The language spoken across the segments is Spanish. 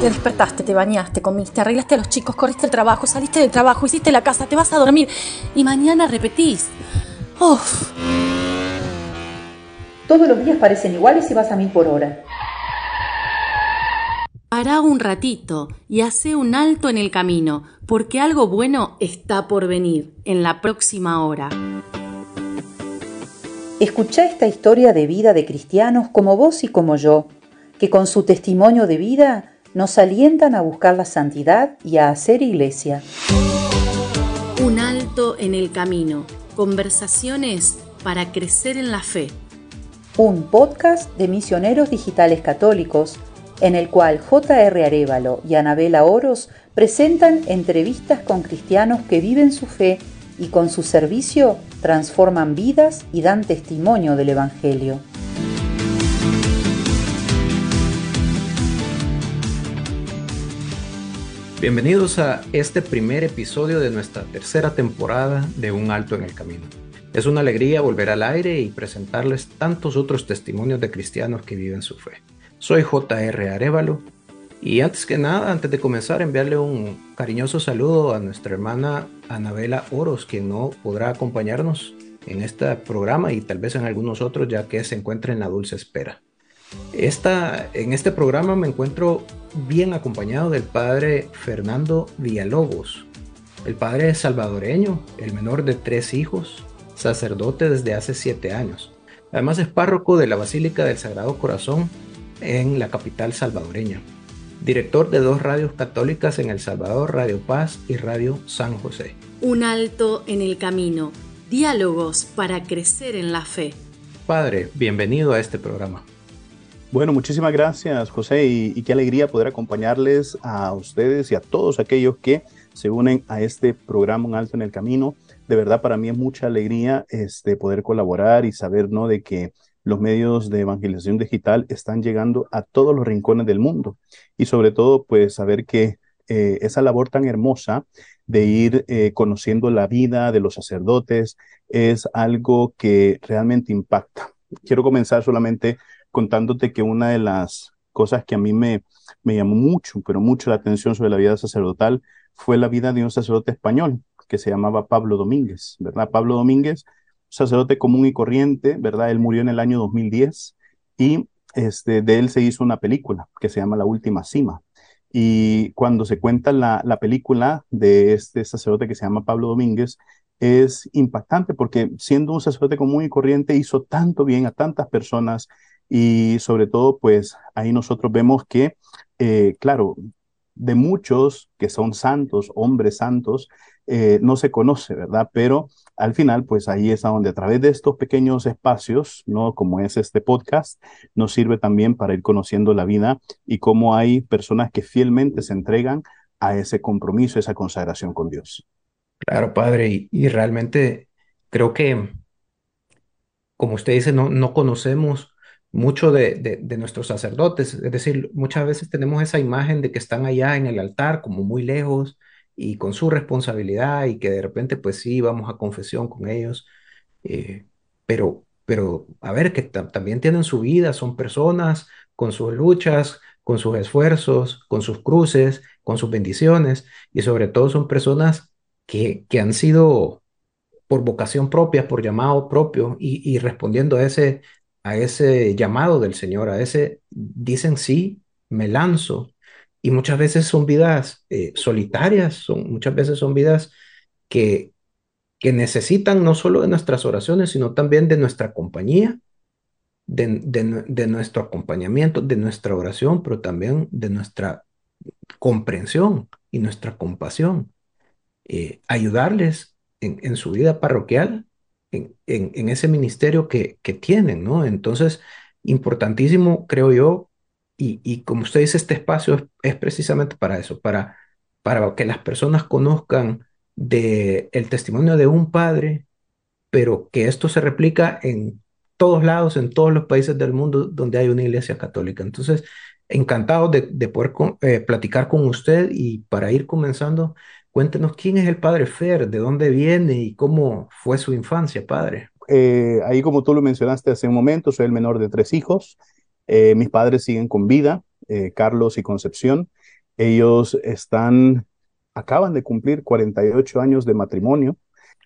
Te despertaste, te bañaste, comiste, arreglaste a los chicos, corriste el trabajo, saliste del trabajo, hiciste la casa, te vas a dormir y mañana repetís. Uf. Todos los días parecen iguales si vas a mil por hora. Pará un ratito y hace un alto en el camino, porque algo bueno está por venir en la próxima hora. Escucha esta historia de vida de cristianos como vos y como yo, que con su testimonio de vida nos alientan a buscar la santidad y a hacer iglesia. Un alto en el camino. Conversaciones para crecer en la fe. Un podcast de misioneros digitales católicos en el cual J.R. Arevalo y Anabela Oros presentan entrevistas con cristianos que viven su fe y con su servicio transforman vidas y dan testimonio del Evangelio. Bienvenidos a este primer episodio de nuestra tercera temporada de Un Alto en el Camino. Es una alegría volver al aire y presentarles tantos otros testimonios de cristianos que viven su fe. Soy JR Arevalo y antes que nada, antes de comenzar, enviarle un cariñoso saludo a nuestra hermana Anabela Oros, que no podrá acompañarnos en este programa y tal vez en algunos otros, ya que se encuentra en la dulce espera. Esta, en este programa me encuentro bien acompañado del padre Fernando Villalobos. El padre es salvadoreño, el menor de tres hijos, sacerdote desde hace siete años. Además es párroco de la Basílica del Sagrado Corazón en la capital salvadoreña. Director de dos radios católicas en El Salvador, Radio Paz y Radio San José. Un alto en el camino. Diálogos para crecer en la fe. Padre, bienvenido a este programa. Bueno, muchísimas gracias, José, y, qué alegría poder acompañarles a ustedes y a todos aquellos que se unen a este programa Un Alto en el Camino. De verdad, para mí es mucha alegría este, poder colaborar y saber ¿no? de que los medios de evangelización digital están llegando a todos los rincones del mundo y sobre todo, pues saber que eh, esa labor tan hermosa de ir eh, conociendo la vida de los sacerdotes es algo que realmente impacta. Quiero comenzar solamente contándote que una de las cosas que a mí me, me llamó mucho, pero mucho la atención sobre la vida sacerdotal fue la vida de un sacerdote español que se llamaba Pablo Domínguez, ¿verdad? Pablo Domínguez, sacerdote común y corriente, ¿verdad? Él murió en el año 2010 y este, de él se hizo una película que se llama La Última Cima. Y cuando se cuenta la, la película de este sacerdote que se llama Pablo Domínguez, es impactante porque siendo un sacerdote común y corriente hizo tanto bien a tantas personas y sobre todo, pues ahí nosotros vemos que, eh, claro, de muchos que son santos, hombres santos, eh, no se conoce, ¿verdad? Pero al final, pues ahí es donde a través de estos pequeños espacios, ¿no? Como es este podcast, nos sirve también para ir conociendo la vida y cómo hay personas que fielmente se entregan a ese compromiso, esa consagración con Dios. Claro, padre, y, realmente creo que, como usted dice, no, no conocemos mucho de, de, nuestros sacerdotes. Es decir, muchas veces tenemos esa imagen de que están allá en el altar, como muy lejos y con su responsabilidad y que de repente, pues sí, vamos a confesión con ellos. Eh, pero, pero, a ver, que también tienen su vida, son personas con sus luchas, con sus esfuerzos, con sus cruces, con sus bendiciones y sobre todo son personas que, que han sido por vocación propia, por llamado propio y, y respondiendo a ese a ese llamado del Señor, a ese, dicen sí, me lanzo. Y muchas veces son vidas eh, solitarias, son, muchas veces son vidas que, que necesitan no solo de nuestras oraciones, sino también de nuestra compañía, de, de, nuestro acompañamiento, de nuestra oración, pero también de nuestra comprensión y nuestra compasión. Eh, ayudarles en, en, su vida parroquial en, ese ministerio que, tienen, ¿no? Entonces, importantísimo, creo yo, y, como usted dice, este espacio es, precisamente para eso, para, para que las personas conozcan de el testimonio de un padre, pero que esto se replica en todos lados, en todos los países del mundo donde hay una iglesia católica. Entonces, encantado de, de poder eh, platicar con usted y para ir comenzando, Cuéntenos quién es el padre Fer, de dónde viene y cómo fue su infancia, padre. Eh, ahí como tú lo mencionaste hace un momento, soy el menor de tres hijos. Eh, mis padres siguen con vida, eh, Carlos y Concepción. Ellos están, acaban de cumplir 48 años de matrimonio.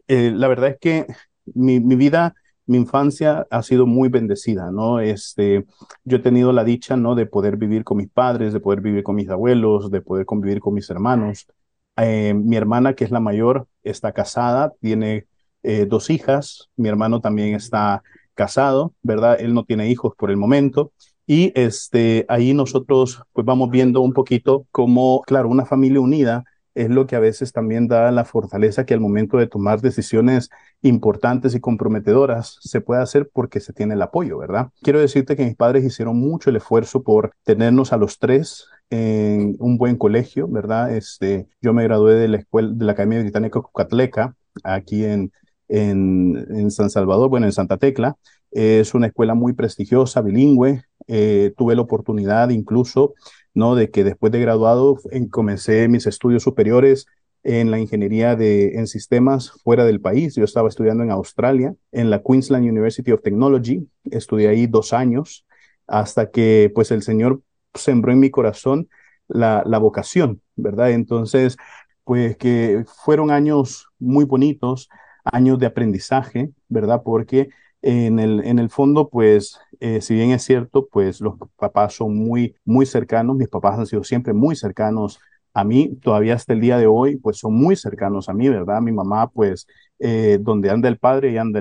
Eh, la verdad es que mi, mi vida mi infancia ha sido muy bendecida, ¿no? Este, yo he tenido la dicha, ¿no? De poder vivir con mis padres, de poder vivir con mis abuelos, de poder convivir con mis hermanos. Eh, mi hermana, que es la mayor, está casada, tiene eh, dos hijas. Mi hermano también está casado, ¿verdad? Él no tiene hijos por el momento. Y este, ahí nosotros pues vamos viendo un poquito cómo, claro, una familia unida es lo que a veces también da la fortaleza que al momento de tomar decisiones importantes y comprometedoras se puede hacer porque se tiene el apoyo, ¿verdad? Quiero decirte que mis padres hicieron mucho el esfuerzo por tenernos a los tres en un buen colegio, ¿verdad? Este, yo me gradué de la escuela de la Academia Británica Cucatleca aquí en, en, en San Salvador, bueno, en Santa Tecla. Es una escuela muy prestigiosa, bilingüe. Eh, tuve la oportunidad incluso ¿no? De que después de graduado comencé mis estudios superiores en la ingeniería de, en sistemas fuera del país. Yo estaba estudiando en Australia, en la Queensland University of Technology. Estudié ahí dos años hasta que pues el Señor sembró en mi corazón la, la vocación, ¿verdad? Entonces, pues que fueron años muy bonitos, años de aprendizaje, ¿verdad? Porque en el, en el fondo, pues, eh, si bien es cierto, pues los papás son muy, muy cercanos, mis papás han sido siempre muy cercanos a mí, todavía hasta el día de hoy, pues son muy cercanos a mí, ¿verdad? Mi mamá, pues, eh, donde anda el padre y anda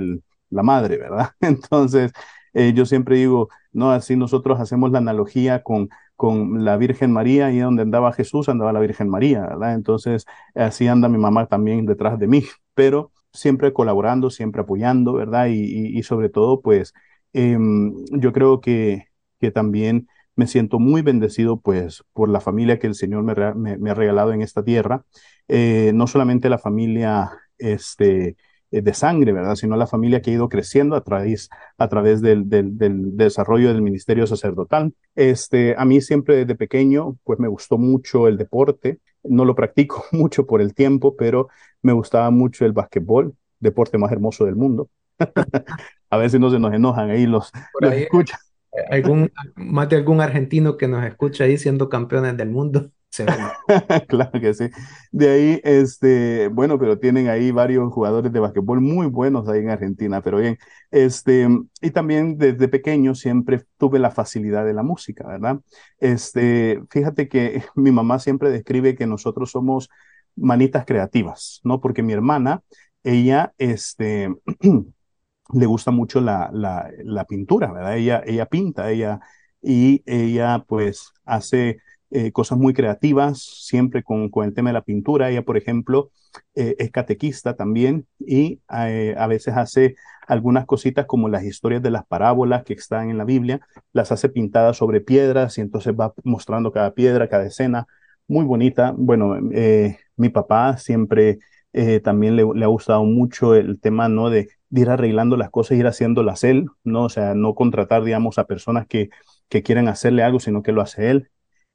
la madre, ¿verdad? Entonces, eh, yo siempre digo, no, así nosotros hacemos la analogía con, con la Virgen María y donde andaba Jesús andaba la Virgen María, ¿verdad? Entonces, así anda mi mamá también detrás de mí, pero siempre colaborando, siempre apoyando, ¿verdad? Y, sobre todo, pues em, yo creo que, que también me siento muy bendecido, pues, por la familia que el Señor me, me, ha regalado en esta tierra. Eh, no solamente la familia, este, eh, de sangre, ¿verdad? Sino la familia que ha ido creciendo a través, a través del, del, del, desarrollo del ministerio sacerdotal. Este, a mí siempre desde pequeño, pues me gustó mucho el deporte. No lo practico mucho por el tiempo, pero me gustaba mucho el básquetbol, deporte más hermoso del mundo. a ver si no se nos enojan ahí los, los escuchan. Algún, más de algún argentino que nos escucha ahí siendo campeones del mundo. claro que sí. De ahí, este, bueno, pero tienen ahí varios jugadores de basquetbol muy buenos ahí en Argentina, pero bien, este, y también desde pequeño siempre tuve la facilidad de la música, ¿verdad? Este, fíjate que mi mamá siempre describe que nosotros somos manitas creativas, ¿no? Porque mi hermana, ella, este, le gusta mucho la, la, la pintura, ¿verdad? Ella, ella pinta, ella, y ella pues hace eh, cosas muy creativas, siempre con, con, el tema de la pintura. Ella, por ejemplo, eh, es catequista también y eh, a veces hace algunas cositas como las historias de las parábolas que están en la Biblia, las hace pintadas sobre piedras y entonces va mostrando cada piedra, cada escena. Muy bonita. Bueno, mi papá siempre también le, ha gustado mucho el tema, ¿no? De, de, ir arreglando las cosas, ir haciéndolas él, ¿no? O sea, no contratar, digamos, a personas que, que quieren hacerle algo, sino que lo hace él.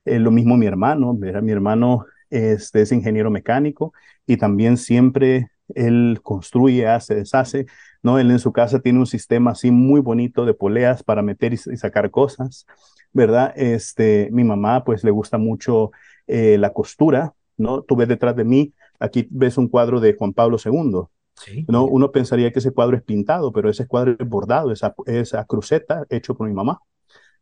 Eh, lo mismo mi hermano, mi hermano este, es ingeniero mecánico y también siempre él construye, hace, deshace, ¿no? Él en su casa tiene un sistema así muy bonito de poleas para meter y, sacar cosas, ¿verdad? Este, mi mamá pues le gusta mucho eh, la costura, ¿no? Tú ves detrás de mí, aquí ves un cuadro de Juan Pablo II, Sí. ¿no? Uno pensaría que ese cuadro es pintado, pero ese cuadro es bordado, esa, esa cruceta hecho por mi mamá,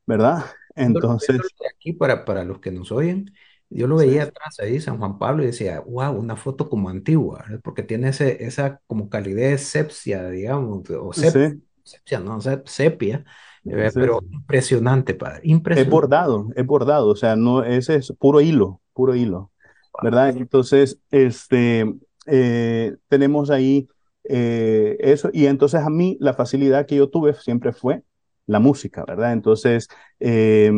¿verdad? Entonces. Aquí para, para los que nos oyen, yo lo veía atrás ahí, San Juan Pablo, y decía, wow, una foto como antigua, porque tiene ese, esa como calidez sepia, digamos, o sepia, no, sepia, eh, pero impresionante, padre, impresionante. Es bordado, es bordado, o sea, no, ese es puro hilo, puro hilo, ¿verdad? Entonces, este, eh, tenemos ahí eh, eso, y entonces a mí la facilidad que yo tuve siempre fue la música, ¿verdad? Entonces, eh,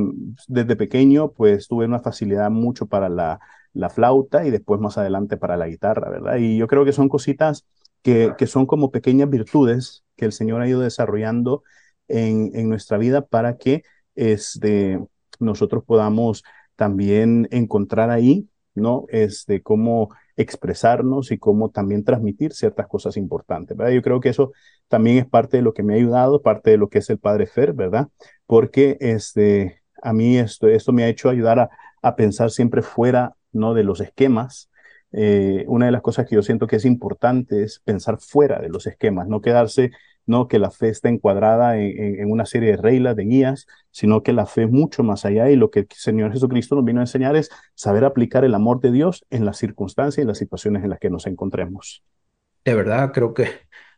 desde pequeño, pues tuve una facilidad mucho para la, la, flauta y después más adelante para la guitarra, ¿verdad? Y yo creo que son cositas que, que son como pequeñas virtudes que el Señor ha ido desarrollando en, en nuestra vida para que este, nosotros podamos también encontrar ahí, ¿no? Este, cómo expresarnos y cómo también transmitir ciertas cosas importantes, ¿verdad? Yo creo que eso también es parte de lo que me ha ayudado, parte de lo que es el Padre Fer, ¿verdad? Porque este, a mí esto, esto me ha hecho ayudar a, pensar siempre fuera, ¿no? De los esquemas. Eh, una de las cosas que yo siento que es importante es pensar fuera de los esquemas, no quedarse, no que la fe está encuadrada en, en, una serie de reglas, de guías, sino que la fe es mucho más allá y lo que el Señor Jesucristo nos vino a enseñar es saber aplicar el amor de Dios en las circunstancias y las situaciones en las que nos encontremos. De verdad, creo que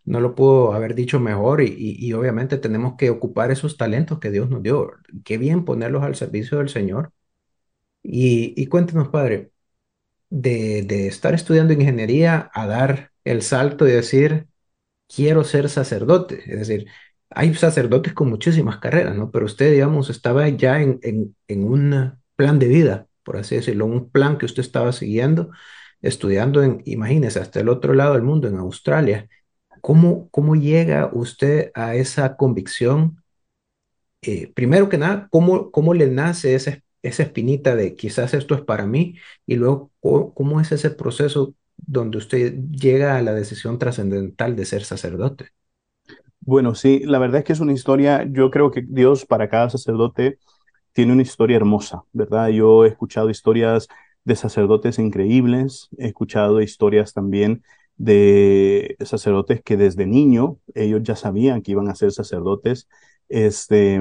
no lo puedo haber dicho mejor y, y obviamente tenemos que ocupar esos talentos que Dios nos dio. Qué bien ponerlos al servicio del Señor y, cuéntenos, padre, de, de estar estudiando ingeniería a dar el salto y decir, quiero ser sacerdote. Es decir, hay sacerdotes con muchísimas carreras, ¿no? Pero usted, digamos, estaba ya en, en, en un plan de vida, por así decirlo, un plan que usted estaba siguiendo, estudiando en, imagínese, hasta el otro lado del mundo, en Australia. ¿Cómo, cómo llega usted a esa convicción? Eh, primero que nada, ¿cómo, cómo le nace esa esa espinita de quizás esto es para mí y luego cómo, es ese proceso donde usted llega a la decisión trascendental de ser sacerdote. Bueno, sí, la verdad es que es una historia, yo creo que Dios para cada sacerdote tiene una historia hermosa, ¿verdad? Yo he escuchado historias de sacerdotes increíbles, he escuchado historias también de sacerdotes que desde niño ellos ya sabían que iban a ser sacerdotes. Este,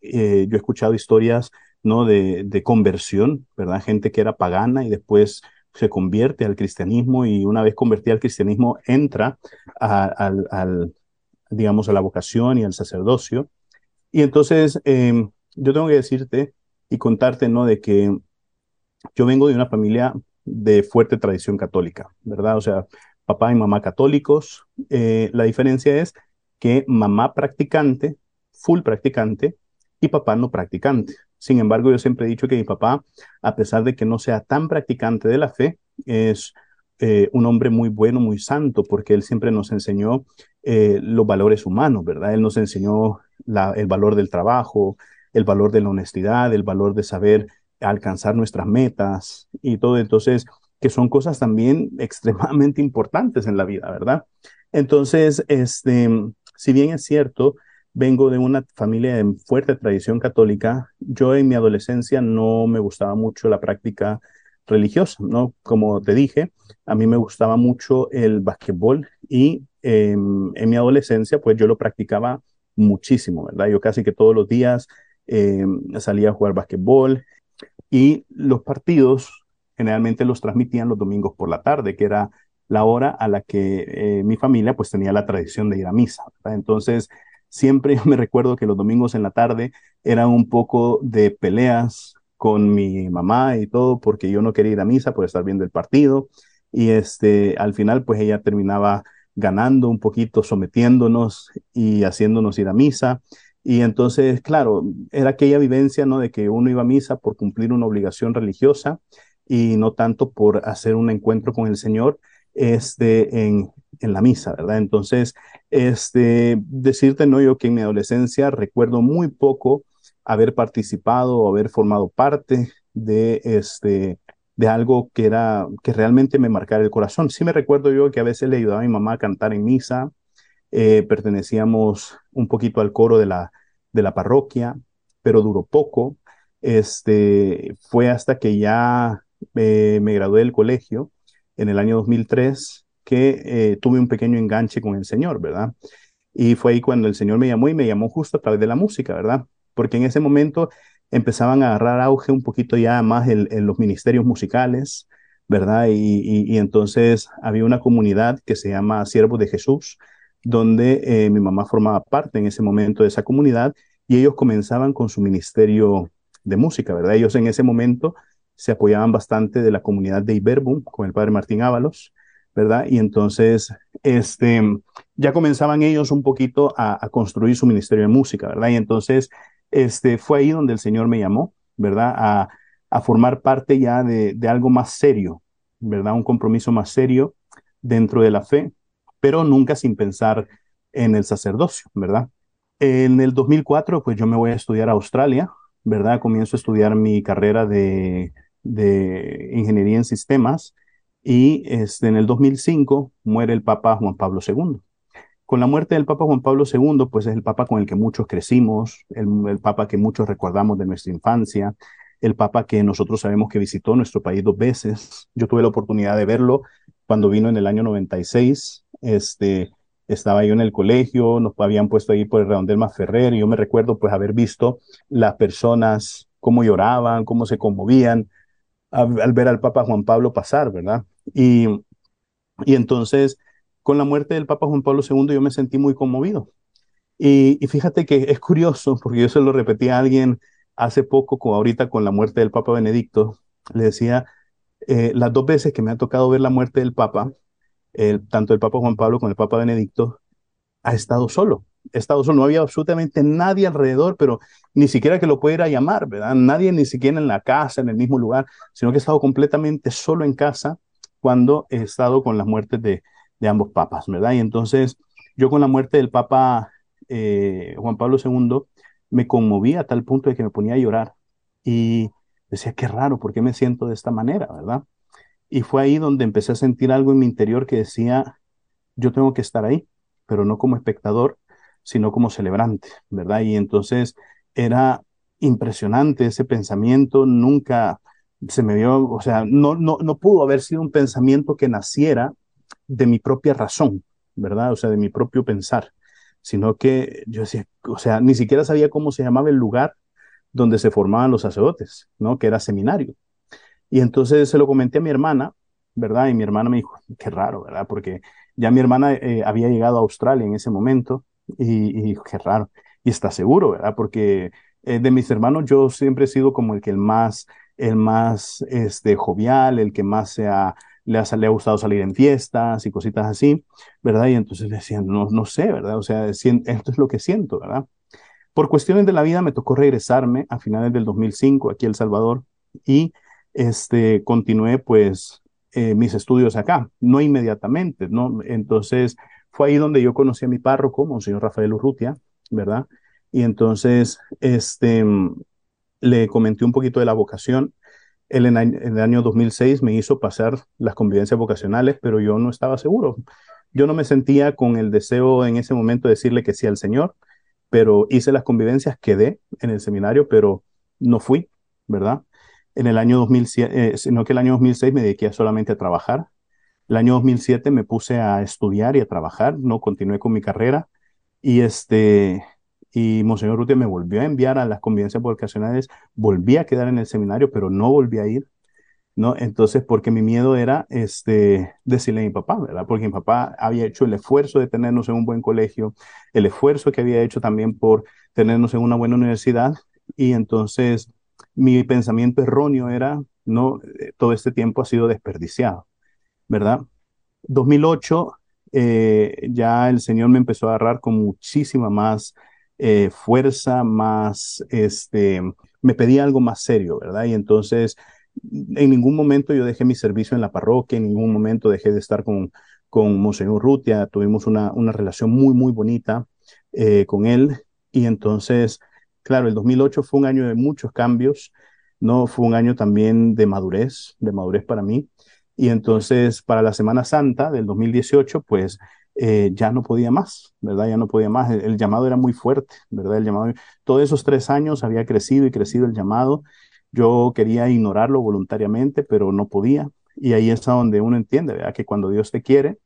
eh, yo he escuchado historias ¿no? De, de, conversión, ¿verdad? Gente que era pagana y después se convierte al cristianismo y una vez convertida al cristianismo entra al, al, digamos, a la vocación y al sacerdocio. Y entonces em, yo tengo que decirte y contarte, ¿no? De que yo vengo de una familia de fuerte tradición católica, ¿verdad? O sea, papá y mamá católicos. Eh, la diferencia es que mamá practicante, full practicante, y papá no practicante. Sin embargo, yo siempre he dicho que mi papá, a pesar de que no sea tan practicante de la fe, es eh, un hombre muy bueno, muy santo, porque él siempre nos enseñó eh, los valores humanos, ¿verdad? Él nos enseñó el valor del trabajo, el valor de la honestidad, el valor de saber alcanzar nuestras metas y todo. Entonces, que son cosas también extremadamente importantes en la vida, ¿verdad? Entonces, este, si bien es cierto, vengo de una familia de fuerte tradición católica. Yo en mi adolescencia no me gustaba mucho la práctica religiosa, ¿no? Como te dije, a mí me gustaba mucho el basquetbol y em, en mi adolescencia, pues yo lo practicaba muchísimo, ¿verdad? Yo casi que todos los días em, salía a jugar basquetbol y los partidos generalmente los transmitían los domingos por la tarde, que era la hora a la que eh, mi familia pues tenía la tradición de ir a misa. ¿verdad? Entonces, siempre me recuerdo que los domingos en la tarde eran un poco de peleas con mi mamá y todo, porque yo no quería ir a misa por estar viendo el partido. Y este, al final, pues ella terminaba ganando un poquito, sometiéndonos y haciéndonos ir a misa. Y entonces, claro, era aquella vivencia, ¿no? De que uno iba a misa por cumplir una obligación religiosa y no tanto por hacer un encuentro con el Señor este, en, en la misa, ¿verdad? Entonces, este, decirte, no, yo que en mi adolescencia recuerdo muy poco haber participado o haber formado parte de este, de algo que era, que realmente me marcara el corazón. Sí me recuerdo yo que a veces le ayudaba a mi mamá a cantar en misa, eh, pertenecíamos un poquito al coro de la, de la parroquia, pero duró poco. Este, fue hasta que ya eh, me gradué del colegio en el año 2003 que eh, tuve un pequeño enganche con el Señor, ¿verdad? Y fue ahí cuando el Señor me llamó y me llamó justo a través de la música, ¿verdad? Porque en ese momento empezaban a agarrar auge un poquito ya más en, los ministerios musicales, ¿verdad? Y, entonces había una comunidad que se llama Siervos de Jesús, donde eh, mi mamá formaba parte en ese momento de esa comunidad y ellos comenzaban con su ministerio de música, ¿verdad? Ellos en ese momento se apoyaban bastante de la comunidad de Iberbum con el padre Martín Ábalos ¿verdad? Y entonces, este, ya comenzaban ellos un poquito a, construir su ministerio de música, ¿verdad? Y entonces, este, fue ahí donde el Señor me llamó, ¿verdad? A, formar parte ya de, de, algo más serio, ¿verdad? Un compromiso más serio dentro de la fe, pero nunca sin pensar en el sacerdocio, ¿verdad? En el 2004, pues yo me voy a estudiar a Australia, ¿verdad? Comienzo a estudiar mi carrera de, de ingeniería en sistemas y este, en el 2005 muere el Papa Juan Pablo II. Con la muerte del Papa Juan Pablo II, pues es el Papa con el que muchos crecimos, el, Papa que muchos recordamos de nuestra infancia. el Papa que nosotros sabemos que visitó nuestro país dos veces. Yo tuve la oportunidad de verlo cuando vino en el año 96. Este, estaba yo en el colegio, nos habían puesto ahí por el redondel más Ferrer, y yo me recuerdo pues haber visto las personas cómo lloraban, cómo se conmovían al, ver al Papa Juan Pablo pasar, ¿verdad? Y, y entonces, con la muerte del Papa Juan Pablo II, yo me sentí muy conmovido. Y, y, fíjate que es curioso, porque yo se lo repetí a alguien hace poco, como ahorita con la muerte del Papa Benedicto, le decía, eh, las dos veces que me ha tocado ver la muerte del Papa, tanto el Papa Juan Pablo como el Papa Benedicto, ha estado solo. Ha estado solo, no había absolutamente nadie alrededor, pero ni siquiera que lo pudiera llamar, ¿verdad? Nadie ni siquiera en la casa, en el mismo lugar, sino que he estado completamente solo en casa cuando he estado con las muertes de, ambos papas, ¿verdad? Y entonces yo con la muerte del Papa eh, Juan Pablo II me conmoví a tal punto de que me ponía a llorar y decía, qué raro, ¿por qué me siento de esta manera, verdad? Y fue ahí donde empecé a sentir algo en mi interior que decía, yo tengo que estar ahí, pero no como espectador, sino como celebrante, ¿verdad? Y entonces era impresionante ese pensamiento, nunca se me vio, o sea, no, no, no pudo haber sido un pensamiento que naciera de mi propia razón, ¿verdad? O sea, de mi propio pensar, sino que yo decía, o sea, ni siquiera sabía cómo se llamaba el lugar donde se formaban los sacerdotes, ¿no? Que era seminario. Y entonces se lo comenté a mi hermana, ¿verdad? Y mi hermana me dijo, qué raro, ¿verdad? Porque ya mi hermana eh, había llegado a Australia en ese momento y, y, qué raro. Y está seguro, ¿verdad? Porque eh, de mis hermanos yo siempre he sido como el que el más, el más este, jovial, el que más se ha, le, ha, le ha gustado salir en fiestas y cositas así, ¿verdad? Y entonces le decían, no, no sé, ¿verdad? O sea, esto es lo que siento, ¿verdad? Por cuestiones de la vida me tocó regresarme a finales del 2005 aquí a El Salvador y este, continué pues eh, mis estudios acá, no inmediatamente, ¿no? Entonces fue ahí donde yo conocí a mi párroco, Monseñor Rafael Urrutia, ¿verdad? Y entonces, este, le comenté un poquito de la vocación. Él en, el año 2006 me hizo pasar las convivencias vocacionales, pero yo no estaba seguro. Yo no me sentía con el deseo en ese momento de decirle que sí al Señor, pero hice las convivencias, quedé en el seminario, pero no fui, ¿verdad? en el año 2007, eh, sino que el año 2006 me dediqué solamente a trabajar. El año 2007 me puse a estudiar y a trabajar, no continué con mi carrera y este y Monseñor Rutia me volvió a enviar a las convivencias vocacionales, volví a quedar en el seminario, pero no volví a ir, ¿no? Entonces, porque mi miedo era este, decirle a mi papá, ¿verdad? Porque mi papá había hecho el esfuerzo de tenernos en un buen colegio, el esfuerzo que había hecho también por tenernos en una buena universidad, y entonces mi pensamiento erróneo era, no, eh, todo este tiempo ha sido desperdiciado, ¿verdad? 2008, eh, ya el Señor me empezó a agarrar con muchísima más eh, fuerza, más, este, me pedía algo más serio, ¿verdad? Y entonces, en ningún momento yo dejé mi servicio en la parroquia, en ningún momento dejé de estar con, con Monseñor Rutia, tuvimos una, una relación muy, muy bonita con él, y entonces claro, el 2008 fue un año de muchos cambios, ¿no? Fue un año también de madurez, de madurez para mí. Y entonces, para la Semana Santa del 2018, pues eh, ya no podía más, ¿verdad? Ya no podía más. El, llamado era muy fuerte, ¿verdad? El llamado, todos esos tres años había crecido y crecido el llamado. Yo quería ignorarlo voluntariamente, pero no podía. Y ahí es donde uno entiende, ¿verdad? Que cuando Dios te quiere,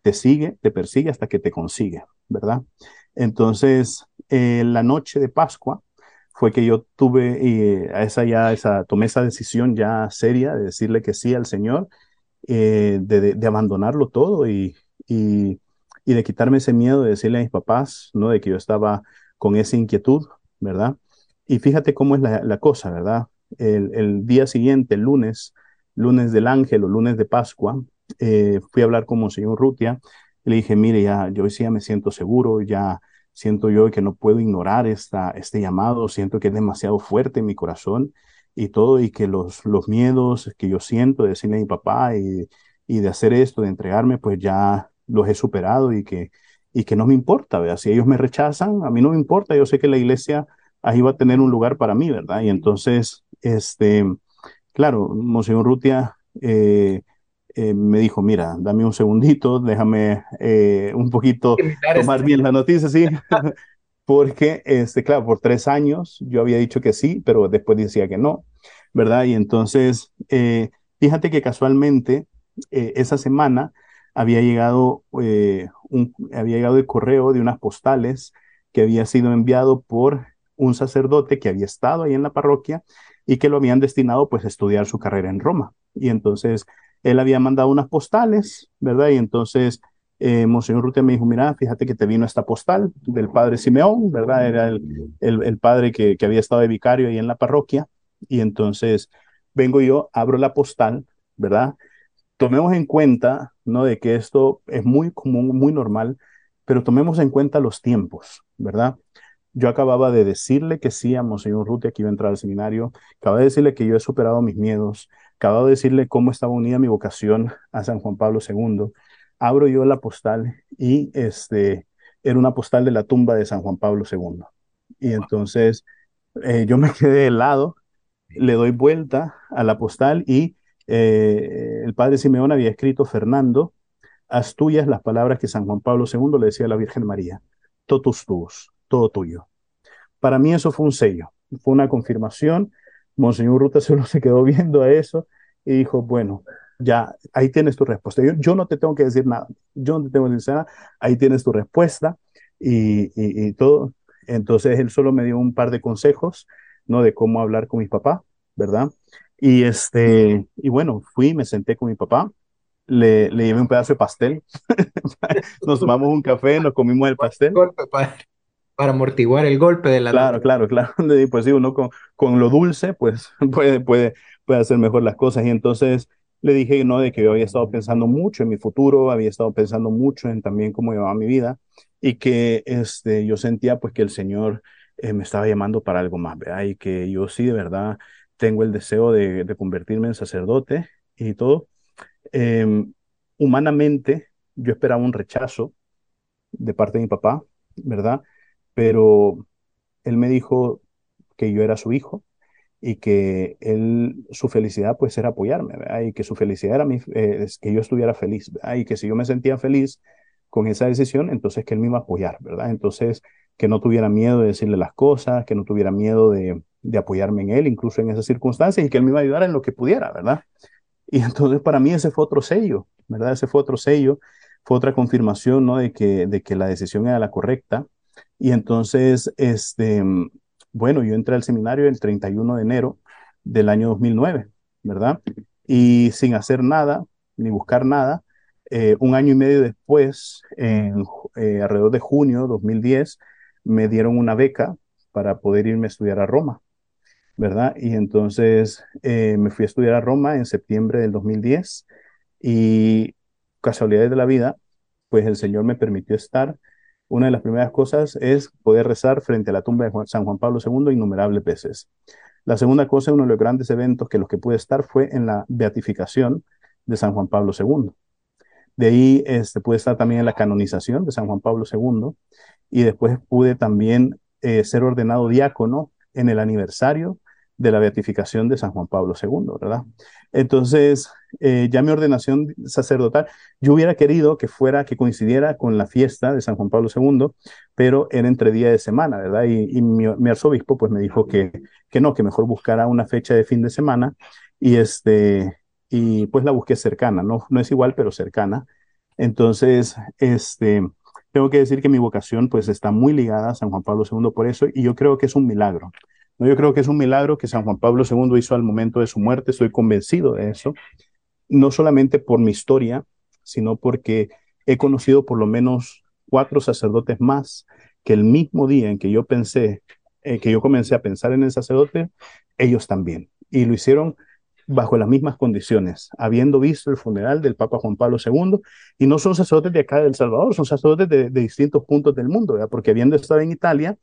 te sigue, te persigue hasta que te consigue, ¿verdad? Entonces, eh, la noche de Pascua fue que yo tuve eh, esa ya, esa, tomé esa decisión ya seria de decirle que sí al Señor, eh, de, de, abandonarlo todo y, y, y, de quitarme ese miedo de decirle a mis papás, ¿no? De que yo estaba con esa inquietud, ¿verdad? Y fíjate cómo es la, cosa, ¿verdad? El, el, día siguiente, lunes, lunes del ángel o lunes de Pascua, fui a hablar con Monseñor Rutia y le dije, mire, ya, yo sí ya me siento seguro, ya siento yo que no puedo ignorar esta, este llamado, siento que es demasiado fuerte en mi corazón y todo, y que los, los miedos que yo siento de decirle a mi papá y, y de hacer esto, de entregarme, pues ya los he superado y que, y que no me importa, ¿verdad? Si ellos me rechazan, a mí no me importa, yo sé que la iglesia ahí va a tener un lugar para mí, ¿verdad? Y entonces, este, claro, Monseñor Rutia, eh, eh, me dijo, mira, dame un segundito, déjame eh, un poquito tomar bien la noticia, sí. porque, este, claro, por tres años yo había dicho que sí, pero después decía que no, ¿verdad? Y entonces, eh, fíjate que casualmente eh, esa semana había llegado, eh, un, había llegado el correo de unas postales que había sido enviado por un sacerdote que había estado ahí en la parroquia y que lo habían destinado pues a estudiar su carrera en Roma. Y entonces él había mandado unas postales, ¿verdad? Y entonces eh, Monseñor Rute me dijo, mira, fíjate que te vino esta postal del padre Simeón, ¿verdad? Era el, el, padre que, que, había estado de vicario ahí en la parroquia. Y entonces vengo yo, abro la postal, ¿verdad? Tomemos en cuenta, ¿no? De que esto es muy común, muy normal, pero tomemos en cuenta los tiempos, ¿verdad? Yo acababa de decirle que sí a Monseñor Rute que iba a entrar al seminario, acababa de decirle que yo he superado mis miedos, acababa de decirle cómo estaba unida mi vocación a San Juan Pablo II abro yo la postal y este, era una postal de la tumba de San Juan Pablo II. Y entonces eh, yo me quedé helado, le doy vuelta a la postal y eh, el padre Simeón había escrito, Fernando, haz tuyas las palabras que San Juan Pablo II le decía a la Virgen María, totus tuos, todo tuyo. Para mí eso fue un sello, fue una confirmación. Monseñor Ruta solo se quedó viendo a eso y dijo, bueno, ya, ahí tienes tu respuesta. Yo, yo, no te tengo que decir nada, yo no te tengo que decir nada, ahí tienes tu respuesta y, y, todo. Entonces él solo me dio un par de consejos, ¿no? De cómo hablar con mi papá, ¿verdad? Y este, y bueno, fui, me senté con mi papá, le, le llevé un pedazo de pastel, nos tomamos un café, nos comimos el pastel. Para, para amortiguar el golpe de la... Claro, claro, claro. Pues sí, uno con, con lo dulce, pues puede, puede, puede hacer mejor las cosas. Y entonces le dije, ¿no? De que yo había estado pensando mucho en mi futuro, había estado pensando mucho en también cómo llevaba mi vida y que este, yo sentía pues que el Señor eh, me estaba llamando para algo más, ¿verdad? Y que yo sí de verdad tengo el deseo de, convertirme en sacerdote y todo. Em, humanamente, yo esperaba un rechazo de parte de mi papá, ¿verdad? Pero él me dijo que yo era su hijo, y que él, su felicidad pues era apoyarme, y que su felicidad era mi, eh, que yo estuviera feliz, y que si yo me sentía feliz con esa decisión, entonces que él me iba a apoyar, ¿verdad? Entonces que no tuviera miedo de decirle las cosas, que no tuviera miedo de, de apoyarme en él, incluso en esas circunstancias, y que él me iba a ayudar en lo que pudiera, ¿verdad? Y entonces para mí ese fue otro sello, ¿verdad? Ese fue otro sello, fue otra confirmación, ¿no? De que, de que la decisión era la correcta. Y entonces, este, bueno, yo entré al seminario el 31 de enero del año 2009, ¿verdad? Y sin hacer nada, ni buscar nada, eh, un año y medio después, en, eh, alrededor de junio 2010, me dieron una beca para poder irme a estudiar a Roma, ¿verdad? Y entonces eh, me fui a estudiar a Roma en septiembre del 2010 y casualidades de la vida, pues el Señor me permitió estar una de las primeras cosas es poder rezar frente a la tumba de San Juan Pablo II innumerables veces. La segunda cosa, uno de los grandes eventos que los que pude estar fue en la beatificación de San Juan Pablo II. De ahí este, pude estar también en la canonización de San Juan Pablo II y después pude también eh, ser ordenado diácono en el aniversario de la beatificación de San Juan Pablo II, ¿verdad? Entonces, eh, ya mi ordenación sacerdotal, yo hubiera querido que fuera, que coincidiera con la fiesta de San Juan Pablo II, pero era entre día de semana, ¿verdad? Y, mi, arzobispo pues me dijo que, que no, que mejor buscara una fecha de fin de semana y este, y pues la busqué cercana, no, no es igual, pero cercana. Entonces, este, tengo que decir que mi vocación pues está muy ligada a San Juan Pablo II por eso y yo creo que es un milagro. No, yo creo que es un milagro que San Juan Pablo II hizo al momento de su muerte, estoy convencido de eso, no solamente por mi historia, sino porque he conocido por lo menos cuatro sacerdotes más que el mismo día en que yo pensé, eh, que yo comencé a pensar en el sacerdote, ellos también. Y lo hicieron bajo las mismas condiciones, habiendo visto el funeral del Papa Juan Pablo II, y no son sacerdotes de acá de El Salvador, son sacerdotes de, distintos puntos del mundo, porque habiendo estado en Italia,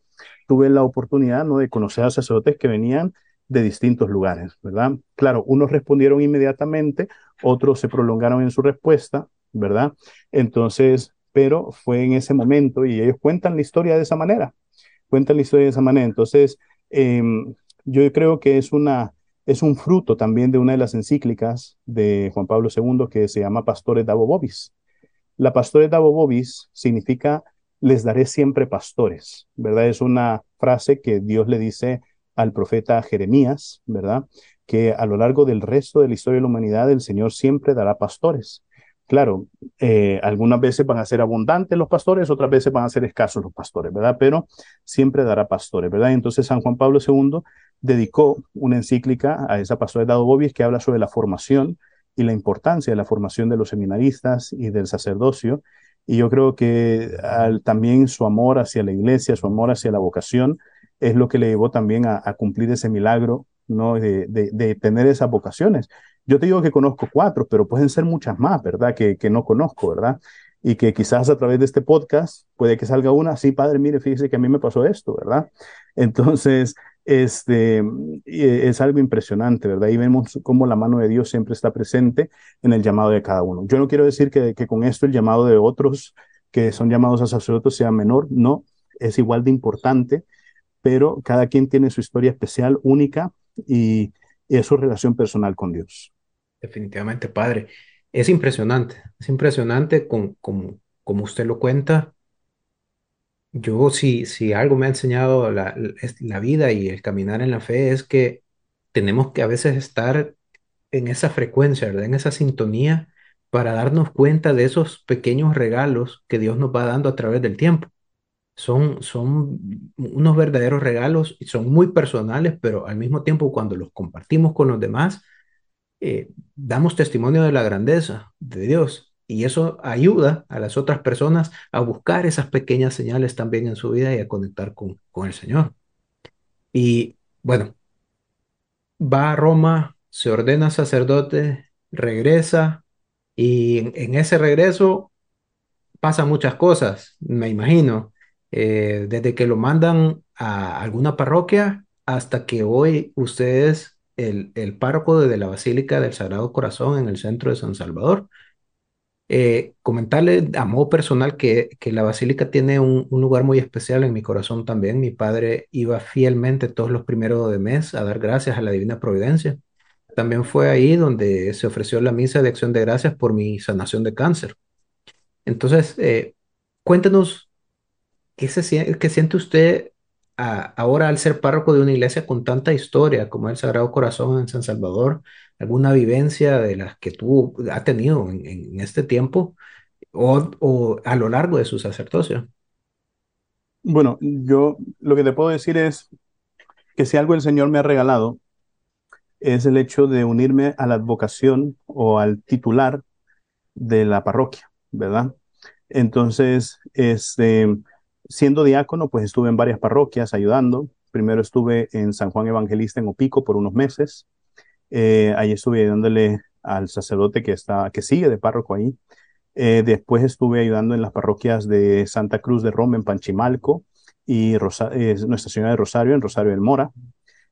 tuve la oportunidad ¿no? de conocer a sacerdotes que venían de distintos lugares, ¿verdad? Claro, unos respondieron inmediatamente, otros se prolongaron en su respuesta, ¿verdad? Entonces, pero fue en ese momento y ellos cuentan la historia de esa manera, cuentan la historia de esa manera. Entonces, em, yo creo que es una es un fruto también de una de las encíclicas de Juan Pablo II que se llama Pastores Davo Bobis. La Pastores Davo Bobis significa les daré siempre pastores, ¿verdad? Es una frase que Dios le dice al profeta Jeremías, ¿verdad? Que a lo largo del resto de la historia de la humanidad el Señor siempre dará pastores. Claro, eh, algunas veces van a ser abundantes los pastores, otras veces van a ser escasos los pastores, ¿verdad? Pero siempre dará pastores, ¿verdad? Entonces San Juan Pablo II dedicó una encíclica a esa pastora Dado Bobis que habla sobre la formación y la importancia de la formación de los seminaristas y del sacerdocio y yo creo que también su amor hacia la iglesia, su amor hacia la vocación, es lo que le llevó también a, cumplir ese milagro, ¿no? De, de, tener esas vocaciones. Yo te digo que conozco cuatro, pero pueden ser muchas más, ¿verdad? Que, que no conozco, ¿verdad? Y que quizás a través de este podcast puede que salga una, sí, padre, mire, fíjese que a mí me pasó esto, ¿verdad? Entonces, este, e, es algo impresionante, ¿verdad? Y vemos cómo la mano de Dios siempre está presente en el llamado de cada uno. Yo no quiero decir que, que con esto el llamado de otros que son llamados a sacerdotes sea menor, no, es igual de importante, pero cada quien tiene su historia especial, única, y, es su relación personal con Dios. Definitivamente, Padre. Es impresionante, es impresionante con, como usted lo cuenta, yo, si, si algo me ha enseñado la, la vida y el caminar en la fe es que tenemos que a veces estar en esa frecuencia. En esa sintonía para darnos cuenta de esos pequeños regalos que Dios nos va dando a través del tiempo. Son, son unos verdaderos regalos y son muy personales, pero al mismo tiempo cuando los compartimos con los demás, eh, damos testimonio de la grandeza de Dios y eso ayuda a las otras personas a buscar esas pequeñas señales también en su vida y a conectar con, con el Señor. Y bueno, va a Roma, se ordena sacerdote, regresa y en, ese regreso pasan muchas cosas, me imagino, eh, desde que lo mandan a alguna parroquia hasta que hoy usted es el, el párroco de la Basílica del Sagrado Corazón en el centro de San Salvador. Eh, comentarle a modo personal que, que la basílica tiene un, lugar muy especial en mi corazón también. Mi padre iba fielmente todos los primeros de mes a dar gracias a la Divina Providencia. También fue ahí donde se ofreció la misa de acción de gracias por mi sanación de cáncer. Entonces, eh, cuéntenos qué, se, qué siente usted ahora al ser párroco de una iglesia con tanta historia como el Sagrado Corazón en San Salvador, alguna vivencia de las que tú has tenido en, este tiempo o, a lo largo de su sacerdocio? Bueno, yo lo que te puedo decir es que si algo el Señor me ha regalado es el hecho de unirme a la advocación o al titular de la parroquia, ¿verdad? Entonces, este, siendo diácono, pues estuve en varias parroquias ayudando. Primero estuve en San Juan Evangelista en Opico por unos meses. Eh, ahí estuve ayudándole al sacerdote que, está, que sigue de párroco ahí. Eh, después estuve ayudando en las parroquias de Santa Cruz de Roma en Panchimalco y Nuestra Señora de Rosario en Rosario del Mora.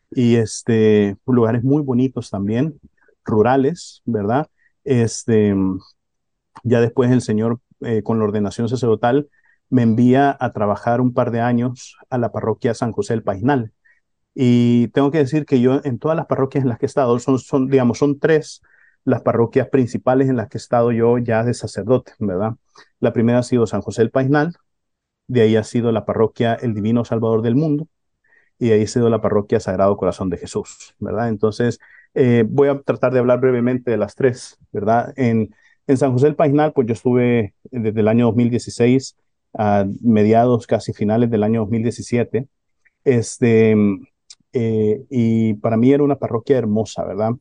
Y este, lugares muy bonitos también, rurales, ¿verdad? Este, ya después el Señor, eh, con la ordenación sacerdotal, me envía a trabajar un par de años a la parroquia San José del Painal. Y tengo que decir que yo en todas las parroquias en las que he estado, son, son, digamos, son tres las parroquias principales en las que he estado yo ya de sacerdote, ¿verdad? La primera ha sido San José del Painal, de ahí ha sido la parroquia El Divino Salvador del Mundo, y de ahí ha sido la parroquia Sagrado Corazón de Jesús, ¿verdad? Entonces, eh, voy a tratar de hablar brevemente de las tres, ¿verdad? En, en San José del Painal, pues yo estuve desde el año 2016 a mediados, casi finales del año 2017. Este, eh, y para mí era una parroquia hermosa, ¿verdad?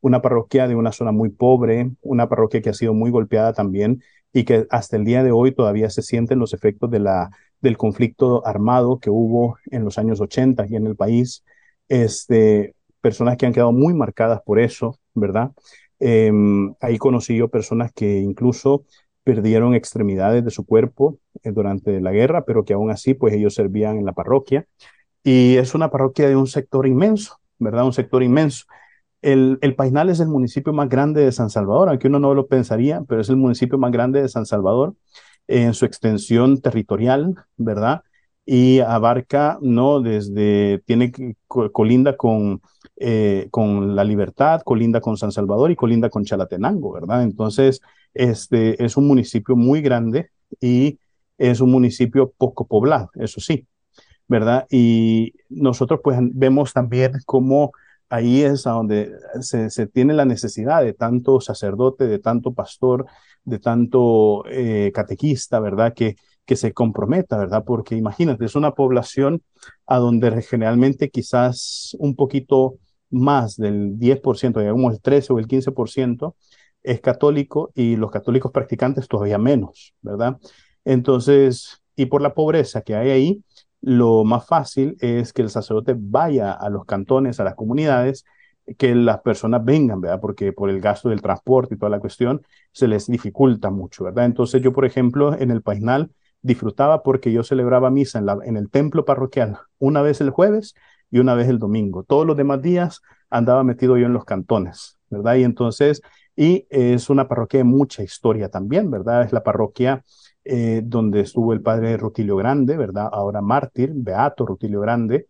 Una parroquia de una zona muy pobre, una parroquia que ha sido muy golpeada también y que hasta el día de hoy todavía se sienten los efectos de la, del conflicto armado que hubo en los años 80 aquí en el país. Este, personas que han quedado muy marcadas por eso, ¿verdad? Em, ahí conocí yo personas que incluso perdieron extremidades de su cuerpo eh, durante la guerra, pero que aún así, pues ellos servían en la parroquia. Y es una parroquia de un sector inmenso, ¿verdad? Un sector inmenso. El, el Painal es el municipio más grande de San Salvador, aunque uno no lo pensaría, pero es el municipio más grande de San Salvador en su extensión territorial, ¿verdad? Y abarca, ¿no? Desde, tiene colinda con, eh, con La Libertad, colinda con San Salvador y colinda con Chalatenango, ¿verdad? Entonces, este es un municipio muy grande y es un municipio poco poblado, eso sí, ¿verdad? Y nosotros pues vemos también cómo ahí es a donde se, tiene la necesidad de tanto sacerdote, de tanto pastor, de tanto eh, catequista, ¿verdad? Que, que se comprometa, ¿verdad? Porque imagínate, es una población a donde generalmente quizás un poquito más del 10%, digamos el 13 o el 15%, es católico y los católicos practicantes todavía menos, ¿verdad? Entonces, y por la pobreza que hay ahí, lo más fácil es que el sacerdote vaya a los cantones, a las comunidades, que las personas vengan, ¿verdad? Porque por el gasto del transporte y toda la cuestión se les dificulta mucho, ¿verdad? Entonces yo, por ejemplo, en el Paisnal disfrutaba porque yo celebraba misa en, en el templo parroquial una vez el jueves y una vez el domingo. Todos los demás días andaba metido yo en los cantones, ¿verdad? Y entonces, y es una parroquia de mucha historia también, ¿verdad? Es la parroquia eh, donde estuvo el padre Rutilio Grande, ¿verdad? Ahora mártir, Beato Rutilio Grande,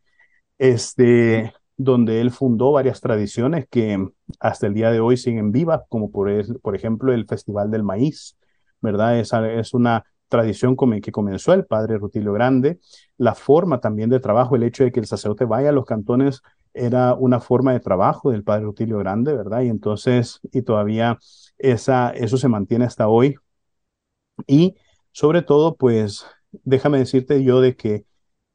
este, donde él fundó varias tradiciones que hasta el día de hoy siguen vivas, como por, por ejemplo el Festival del Maíz, ¿verdad? Es una tradición que comenzó el padre Rutilio Grande, la forma también de trabajo, el hecho de que el sacerdote vaya a los cantones era una forma de trabajo del padre Rutilio Grande, ¿verdad? Y entonces, y todavía esa, eso se mantiene hasta hoy. Y sobre todo, pues déjame decirte yo de que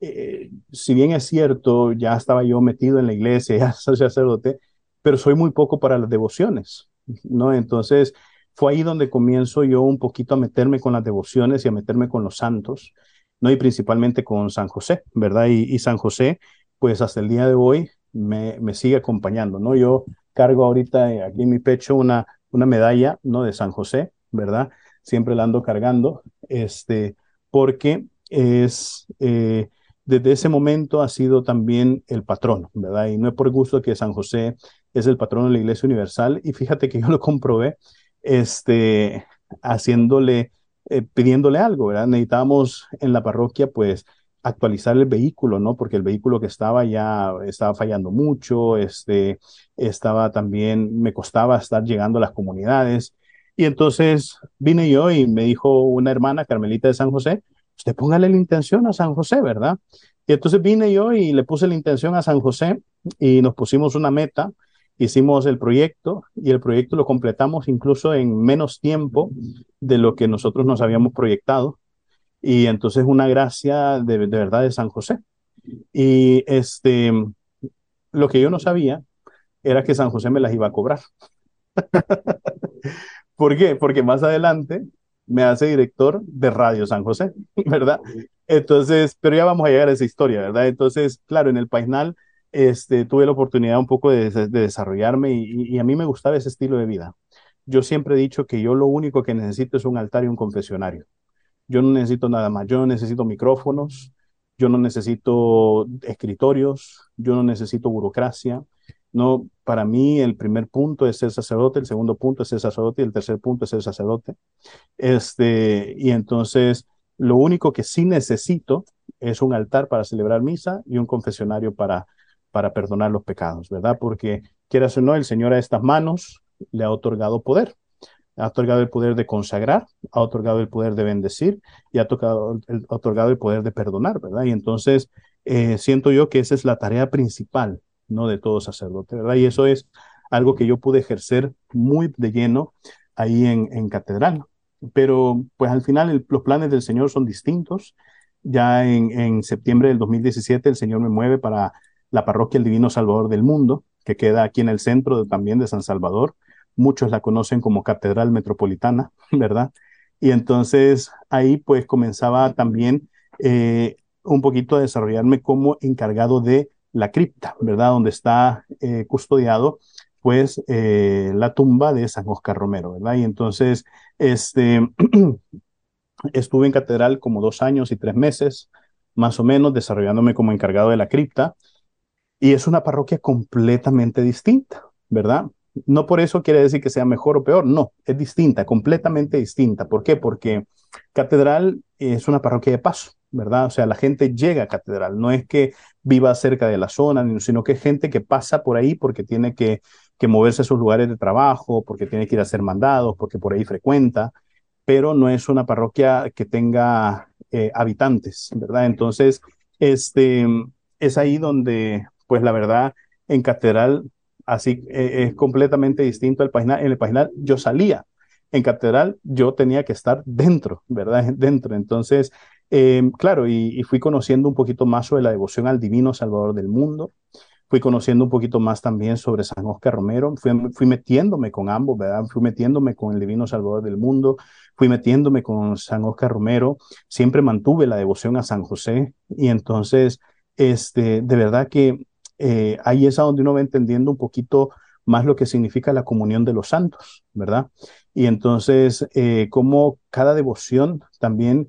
eh, si bien es cierto, ya estaba yo metido en la iglesia, ya soy sacerdote, pero soy muy poco para las devociones, ¿no? Entonces, fue ahí donde comienzo yo un poquito a meterme con las devociones y a meterme con los santos, ¿no? Y principalmente con San José, ¿verdad? Y, San José, pues hasta el día de hoy me, sigue acompañando, ¿no? Yo cargo ahorita eh, aquí en mi pecho una, una medalla, ¿no? De San José, ¿verdad? Siempre la ando cargando, este, porque es, eh, desde ese momento ha sido también el patrón, ¿verdad? Y no es por gusto que San José es el patrón de la Iglesia Universal. Y fíjate que yo lo comprobé, este, haciéndole, eh, pidiéndole algo, ¿verdad? Necesitábamos en la parroquia, pues, actualizar el vehículo, ¿no? Porque el vehículo que estaba ya estaba fallando mucho, este, estaba también, me costaba estar llegando a las comunidades. Y entonces vine yo y me dijo una hermana, Carmelita de San José, usted póngale la intención a San José, ¿verdad? Y entonces vine yo y le puse la intención a San José y nos pusimos una meta, hicimos el proyecto y el proyecto lo completamos incluso en menos tiempo de lo que nosotros nos habíamos proyectado. Y entonces una gracia de, de verdad de San José. Y este, lo que yo no sabía era que San José me las iba a cobrar. ¿Por qué? Porque más adelante me hace director de Radio San José, ¿verdad? Entonces, pero ya vamos a llegar a esa historia, ¿verdad? Entonces, claro, en el Paisnal este, tuve la oportunidad un poco de, desarrollarme y, a mí me gustaba ese estilo de vida. Yo siempre he dicho que yo lo único que necesito es un altar y un confesionario. Yo no necesito nada más, yo no necesito micrófonos, yo no necesito escritorios, yo no necesito burocracia, no, para mí el primer punto es ser sacerdote, el segundo punto es ser sacerdote y el tercer punto es ser sacerdote. Este, y entonces lo único que sí necesito es un altar para celebrar misa y un confesionario para, para perdonar los pecados, ¿verdad? Porque quieras o no, el Señor a estas manos le ha otorgado poder. Ha otorgado el poder de consagrar, ha otorgado el poder de bendecir y ha tocado, el, otorgado el poder de perdonar, ¿verdad? Y entonces eh, siento yo que esa es la tarea principal no de todo sacerdote, ¿verdad? Y eso es algo que yo pude ejercer muy de lleno ahí en, catedral. Pero pues al final los planes del Señor son distintos. Ya en, septiembre del 2017 el Señor me mueve para la parroquia El Divino Salvador del Mundo, que queda aquí en el centro también de San Salvador. Muchos la conocen como Catedral Metropolitana, ¿verdad? Y entonces ahí pues comenzaba también eh, un poquito a desarrollarme como encargado de la cripta, ¿verdad? Donde está eh, custodiado, pues, eh, la tumba de San Oscar Romero, ¿verdad? Y entonces, este, estuve en catedral como dos años y tres meses, más o menos, desarrollándome como encargado de la cripta. Y es una parroquia completamente distinta, ¿verdad? No por eso quiere decir que sea mejor o peor, no, es distinta, completamente distinta. ¿Por qué? Porque catedral es una parroquia de paso, ¿verdad? O sea, la gente llega a catedral, no es que viva cerca de la zona, sino que es gente que pasa por ahí porque tiene que, moverse a sus lugares de trabajo, porque tiene que ir a hacer mandados, porque por ahí frecuenta, pero no es una parroquia que tenga eh, habitantes, ¿verdad? Entonces, este, es ahí donde, pues la verdad, en catedral, así eh, es completamente distinto al paginal. En el paginal yo salía, en catedral yo tenía que estar dentro, ¿verdad? Dentro. Entonces, eh, claro, y, fui conociendo un poquito más sobre la devoción al divino Salvador del mundo. Fui conociendo un poquito más también sobre San Oscar Romero. Fui, fui metiéndome con ambos, ¿verdad? Fui metiéndome con el divino Salvador del mundo. Fui metiéndome con San Oscar Romero. Siempre mantuve la devoción a San José. Y entonces, este, de verdad que eh, ahí es donde uno va entendiendo un poquito más lo que significa la comunión de los santos, ¿verdad? Y entonces, eh, como cada devoción también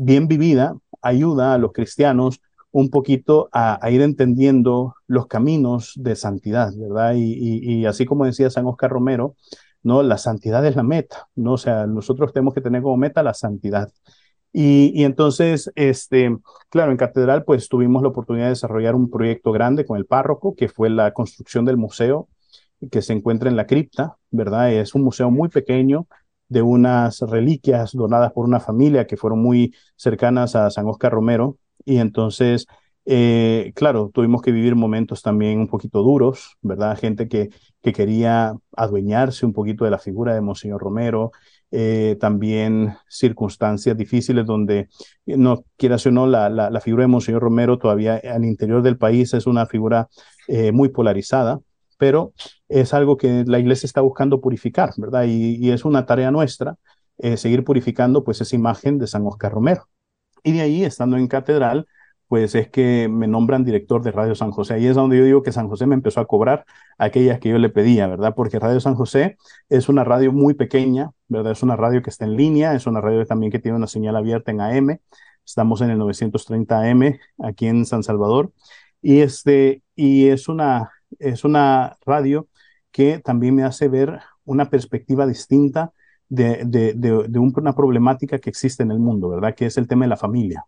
bien vivida ayuda a los cristianos un poquito a, ir entendiendo los caminos de santidad, ¿verdad? Y, así como decía San Oscar Romero, ¿no? La santidad es la meta, ¿no? O sea, nosotros tenemos que tener como meta la santidad. Y, entonces, este, claro, en Catedral, pues tuvimos la oportunidad de desarrollar un proyecto grande con el párroco, que fue la construcción del museo que se encuentra en la cripta, ¿verdad? Es un museo muy pequeño de unas reliquias donadas por una familia que fueron muy cercanas a San Oscar Romero. Y entonces, eh, claro, tuvimos que vivir momentos también un poquito duros, ¿verdad? Gente que, que quería adueñarse un poquito de la figura de Monseñor Romero, eh, también circunstancias difíciles donde, eh, no quieras o no, la, la, figura de Monseñor Romero todavía al interior del país es una figura eh, muy polarizada, pero es algo que la iglesia está buscando purificar, ¿verdad? Y, y es una tarea nuestra seguir purificando pues esa imagen de San Oscar Romero. Y de ahí, estando en catedral, pues es que me nombran director de Radio San José. Ahí es donde yo digo que San José me empezó a cobrar aquellas que yo le pedía, ¿verdad? Porque Radio San José es una radio muy pequeña, ¿verdad? Es una radio que está en línea, es una radio también que tiene una señal abierta en AM. Estamos en el 930 AM aquí en San Salvador. Y, este, y es, una, es una radio que también me hace ver una perspectiva distinta de, de, de, una problemática que existe en el mundo, ¿verdad? Que es el tema de la familia.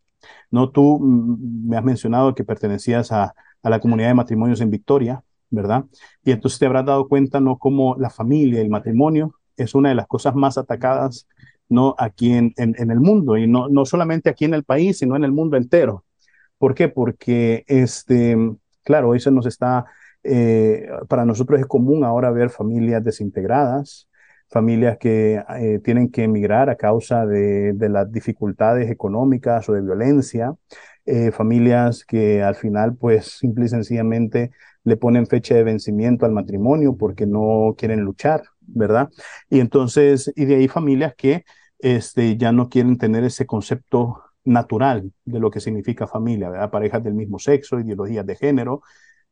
No, tú mm, me has mencionado que pertenecías a, a la comunidad de matrimonios en Victoria, ¿verdad? Y entonces te habrás dado cuenta, ¿no? Como la familia el matrimonio es una de las cosas más atacadas, ¿no? Aquí en, en, el mundo, y no, no solamente aquí en el país, sino en el mundo entero. ¿Por qué? Porque, este, claro, hoy se nos está, eh, para nosotros es común ahora ver familias desintegradas, familias que eh, tienen que emigrar a causa de, las dificultades económicas o de violencia, eh, familias que al final pues simple y sencillamente le ponen fecha de vencimiento al matrimonio porque no quieren luchar, ¿verdad? Y entonces, y de ahí familias que este, ya no quieren tener ese concepto natural de lo que significa familia, ¿verdad? Parejas del mismo sexo, ideologías de género,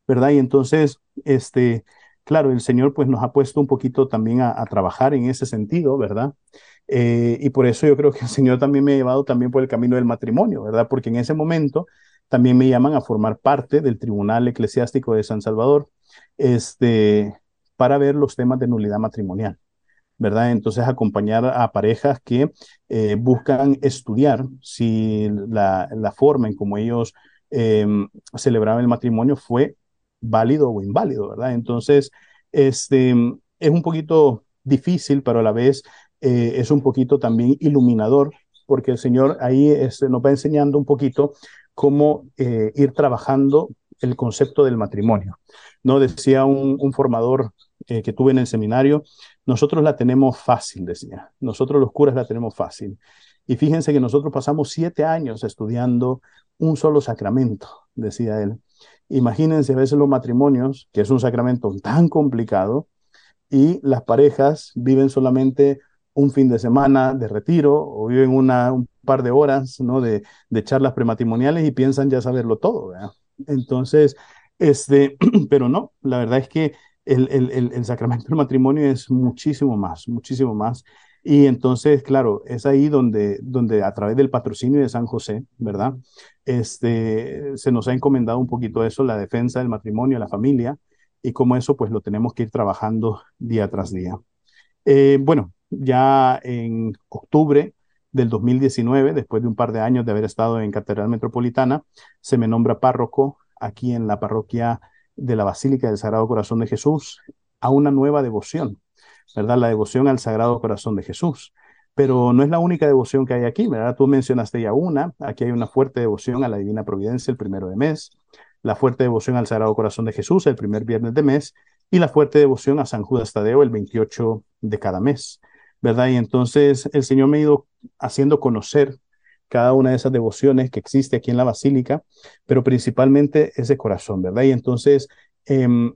¿verdad? Y entonces, este, claro, el Señor pues nos ha puesto un poquito también a, trabajar en ese sentido, ¿verdad? Eh, y por eso yo creo que el Señor también me ha llevado también por el camino del matrimonio, ¿verdad? Porque en ese momento también me llaman a formar parte del Tribunal Eclesiástico de San Salvador, este, para ver los temas de nulidad matrimonial. ¿verdad? Entonces acompañar a parejas que eh, buscan estudiar si la, forma en como ellos em, celebraban el matrimonio fue válido o inválido, ¿verdad? Entonces, este, es un poquito difícil, pero a la vez eh, es un poquito también iluminador, porque el Señor ahí este, nos va enseñando un poquito cómo eh, ir trabajando el concepto del matrimonio. No decía un, formador eh, que tuve en el seminario, nosotros la tenemos fácil, decía, nosotros los curas la tenemos fácil. Y fíjense que nosotros pasamos siete años estudiando un solo sacramento, decía él. Imagínense a veces los matrimonios, que es un sacramento tan complicado, y las parejas viven solamente un fin de semana de retiro o viven una, un par de horas ¿no? de, charlas prematrimoniales y piensan ya saberlo todo. Entonces, este, pero no, la verdad es que el, el, el, sacramento del matrimonio es muchísimo más, muchísimo más. Y entonces, claro, es ahí donde, donde a través del patrocinio de San José, ¿verdad? Este, se nos ha encomendado un poquito eso, la defensa del matrimonio, la familia, y como eso, pues lo tenemos que ir trabajando día tras día. Eh, bueno, ya en octubre del 2019, después de un par de años de haber estado en Catedral Metropolitana, se me nombra párroco aquí en la parroquia de la Basílica del Sagrado Corazón de Jesús a una nueva devoción, ¿verdad? La devoción al Sagrado Corazón de Jesús. pero no es la única devoción que hay aquí, ¿verdad? Tú mencionaste ya una, aquí hay una fuerte devoción a la Divina Providencia el primero de mes, la fuerte devoción al Sagrado Corazón de Jesús el primer viernes de mes y la fuerte devoción a San Judas Tadeo el 28 de cada mes, ¿verdad? Y entonces el Señor me ha ido haciendo conocer cada una de esas devociones que existe aquí en la Basílica, pero principalmente ese corazón, ¿verdad? Y entonces em,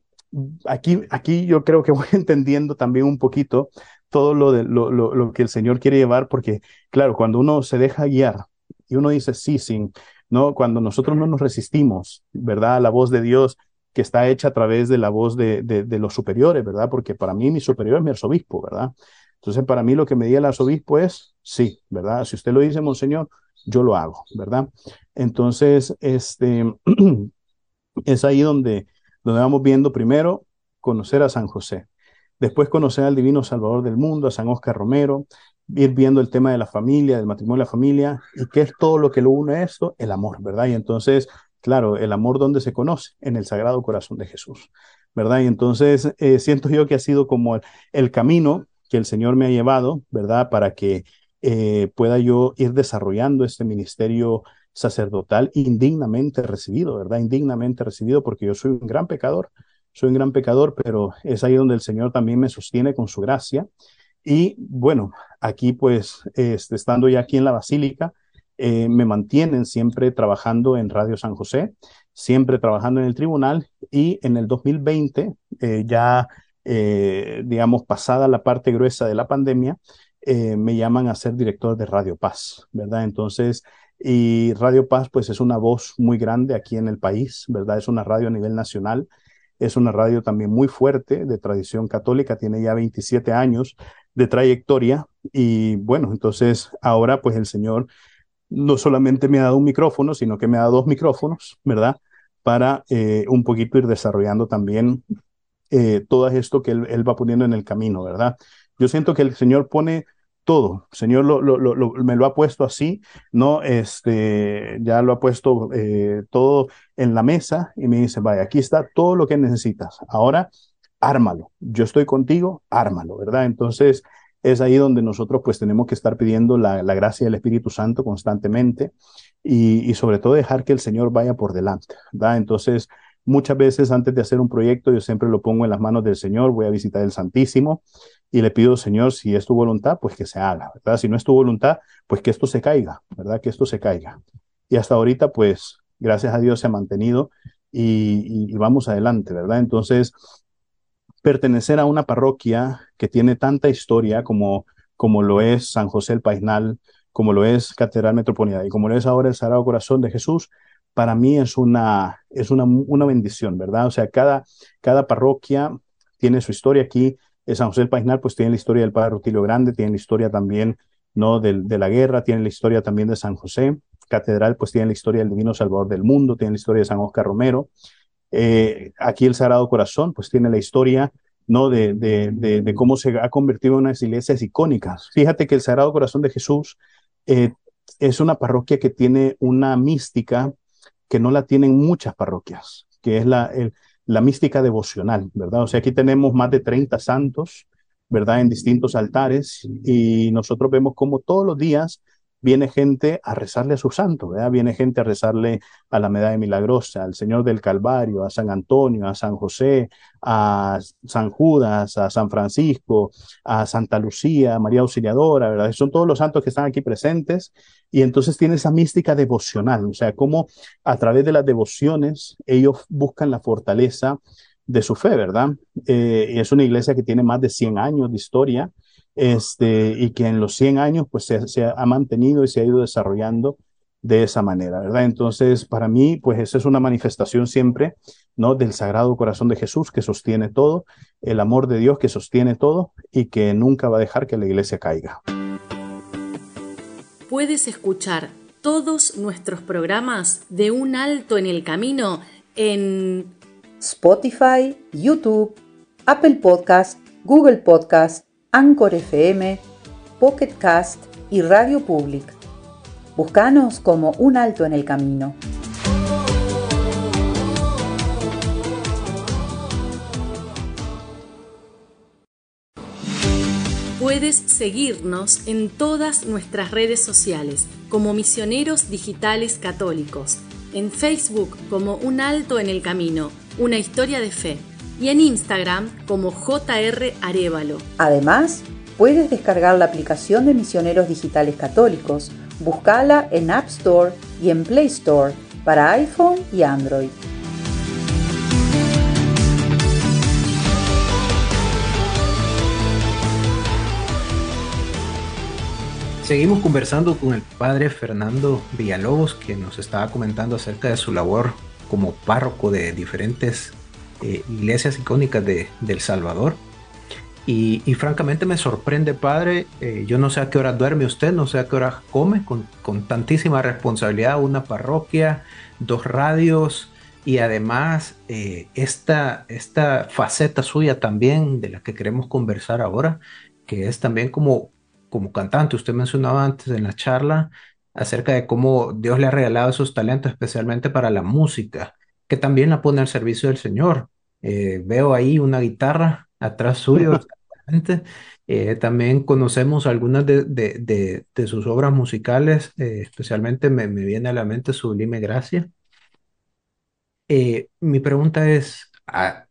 aquí, aquí yo creo que voy entendiendo también un poquito todo lo, de, lo, lo, que el Señor quiere llevar, porque claro, cuando uno se deja guiar y uno dice sí, sí, ¿no? Cuando nosotros no nos resistimos, ¿verdad? A la voz de Dios que está hecha a través de la voz de, de, los superiores, ¿verdad? Porque para mí mi superior es mi arzobispo, ¿verdad? Entonces, para mí lo que me diga el arzobispo es sí, ¿verdad? Si usted lo dice, monseñor, yo lo hago, ¿verdad? Entonces, este, es ahí donde, donde vamos viendo primero conocer a San José, después conocer al Divino Salvador del mundo, a San Oscar Romero, ir viendo el tema de la familia, del matrimonio de la familia, y qué es todo lo que lo une a esto, el amor, ¿verdad? Y entonces, claro, el amor donde se conoce, en el Sagrado Corazón de Jesús, ¿verdad? Y entonces eh, siento yo que ha sido como el, camino que el Señor me ha llevado, ¿verdad? Para que eh, pueda yo ir desarrollando este ministerio sacerdotal indignamente recibido, ¿verdad? Indignamente recibido porque yo soy un gran pecador, soy un gran pecador, pero es ahí donde el Señor también me sostiene con su gracia. Y bueno, aquí pues, este, estando ya aquí en la Basílica, eh, me mantienen siempre trabajando en Radio San José, siempre trabajando en el tribunal y en el 2020, eh, ya eh, digamos pasada la parte gruesa de la pandemia, me llaman a ser director de Radio Paz, ¿verdad? Entonces, y Radio Paz pues es una voz muy grande aquí en el país, ¿verdad? Es una radio a nivel nacional es una radio también muy fuerte, de tradición católica, tiene ya 27 años de trayectoria y bueno, entonces ahora pues el Señor no solamente me ha dado un micrófono, sino que me ha dado dos micrófonos, ¿verdad? Para eh, un poquito ir desarrollando también eh, todo esto que él, él va poniendo en el camino, ¿verdad? Yo siento que el Señor pone todo. Señor me lo ha puesto así, ¿no? Este, ya lo ha puesto eh, todo en la mesa y me dice, vaya, aquí está todo lo que necesitas. Ahora, ármalo. Yo estoy contigo, ármalo, ¿verdad? Entonces, es ahí donde nosotros pues tenemos que estar pidiendo la, gracia del Espíritu Santo constantemente y, y, sobre todo dejar que el Señor vaya por delante, ¿verdad? Entonces, muchas veces antes de hacer un proyecto, yo siempre lo pongo en las manos del Señor, voy a visitar el Santísimo y le pido, Señor, si es tu voluntad, pues que se haga, ¿verdad? Si no es tu voluntad, pues que esto se caiga, ¿verdad? Que esto se caiga. Y hasta ahorita, pues, gracias a Dios se ha mantenido y, vamos adelante, ¿verdad? Entonces, pertenecer a una parroquia que tiene tanta historia como, como lo es San José el Paisnal, como lo es Catedral Metropolitana y como lo es ahora el Sagrado Corazón de Jesús, para mí es una, es una, una bendición, ¿verdad? O sea, cada, cada parroquia tiene su historia aquí San José del Paisnal pues tiene la historia del Padre Rutilio Grande, tiene la historia también ¿no? de, de, la guerra, tiene la historia también de San José. Catedral pues tiene la historia del Divino Salvador del Mundo, tiene la historia de San Oscar Romero. Eh, aquí el Sagrado Corazón pues tiene la historia ¿no? De, de, de, cómo se ha convertido en unas iglesias icónicas. Fíjate que el Sagrado Corazón de Jesús eh, es una parroquia que tiene una mística que no la tienen muchas parroquias, que es la, el, la mística devocional, ¿verdad? O sea, aquí tenemos más de 30 santos, ¿verdad? En distintos altares y nosotros vemos como todos los días viene gente a rezarle a su santo, ¿verdad? Viene gente a rezarle a la medalla milagrosa, al Señor del Calvario, a San Antonio, a San José, a San Judas, a San Francisco, a Santa Lucía, a María Auxiliadora, ¿verdad? Son todos los santos que están aquí presentes y entonces tiene esa mística devocional, o sea, como a través de las devociones ellos buscan la fortaleza de su fe, ¿verdad? Eh, es una iglesia que tiene más de 100 años de historia, este, y que en los 100 años pues se, ha mantenido y se ha ido desarrollando de esa manera, ¿verdad? Entonces, para mí, pues esa es una manifestación siempre, ¿no? Del Sagrado Corazón de Jesús que sostiene todo, el amor de Dios que sostiene todo y que nunca va a dejar que la iglesia caiga. Puedes escuchar todos nuestros programas de un alto en el camino en Spotify, YouTube, Apple Podcast, Google Podcast, Anchor FM, Pocket Cast y Radio Public. Búscanos como Un Alto en el Camino. Puedes seguirnos en todas nuestras redes sociales como Misioneros Digitales Católicos, en Facebook como Un Alto en el Camino, una historia de fe, y en Instagram como JR Arevalo. Además, puedes descargar la aplicación de Misioneros Digitales Católicos, buscala en App Store y en Play Store para iPhone y Android. Seguimos conversando con el padre Fernando Villalobos, que nos estaba comentando acerca de su labor como párroco de diferentes eh, iglesias icónicas de, El Salvador. Y, francamente me sorprende, padre, eh, yo no sé a qué hora duerme usted, no sé a qué hora come, con, tantísima responsabilidad, una parroquia, dos radios y además eh, esta, esta faceta suya también de la que queremos conversar ahora, que es también como como cantante, usted mencionaba antes en la charla acerca de cómo Dios le ha regalado esos talentos, especialmente para la música, que también la pone al servicio del Señor. Eh, veo ahí una guitarra atrás suyo. Eh, también conocemos algunas de, sus obras musicales, eh, especialmente me, me, viene a la mente Sublime Gracia. mi pregunta es,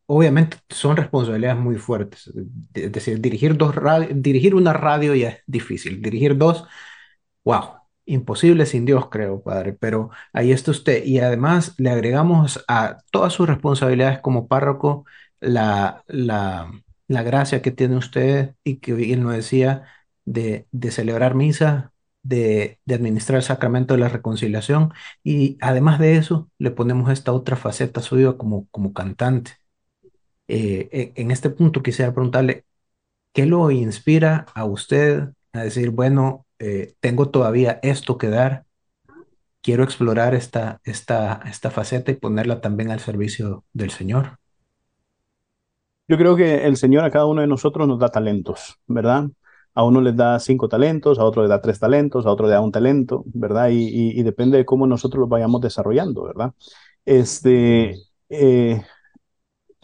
obviamente son responsabilidades muy fuertes. Es decir, dirigir, dos dirigir una radio ya es difícil. Dirigir dos, wow, imposible sin Dios, creo, padre. Pero ahí está usted. Y además le agregamos a todas sus responsabilidades como párroco la, la, la gracia que tiene usted y que él nos decía de, de celebrar misa, de, de, administrar el sacramento de la reconciliación y además de eso le ponemos esta otra faceta suya como, como cantante. Eh, en este punto quisiera preguntarle, ¿qué lo inspira a usted a decir, bueno, eh, tengo todavía esto que dar, quiero explorar esta, esta, esta faceta y ponerla también al servicio del Señor? Yo creo que el Señor a cada uno de nosotros nos da talentos, ¿verdad? A uno les da cinco talentos, a otro le da tres talentos, a otro le da un talento, ¿verdad? Y, depende de cómo nosotros los vayamos desarrollando, ¿verdad? Este, eh,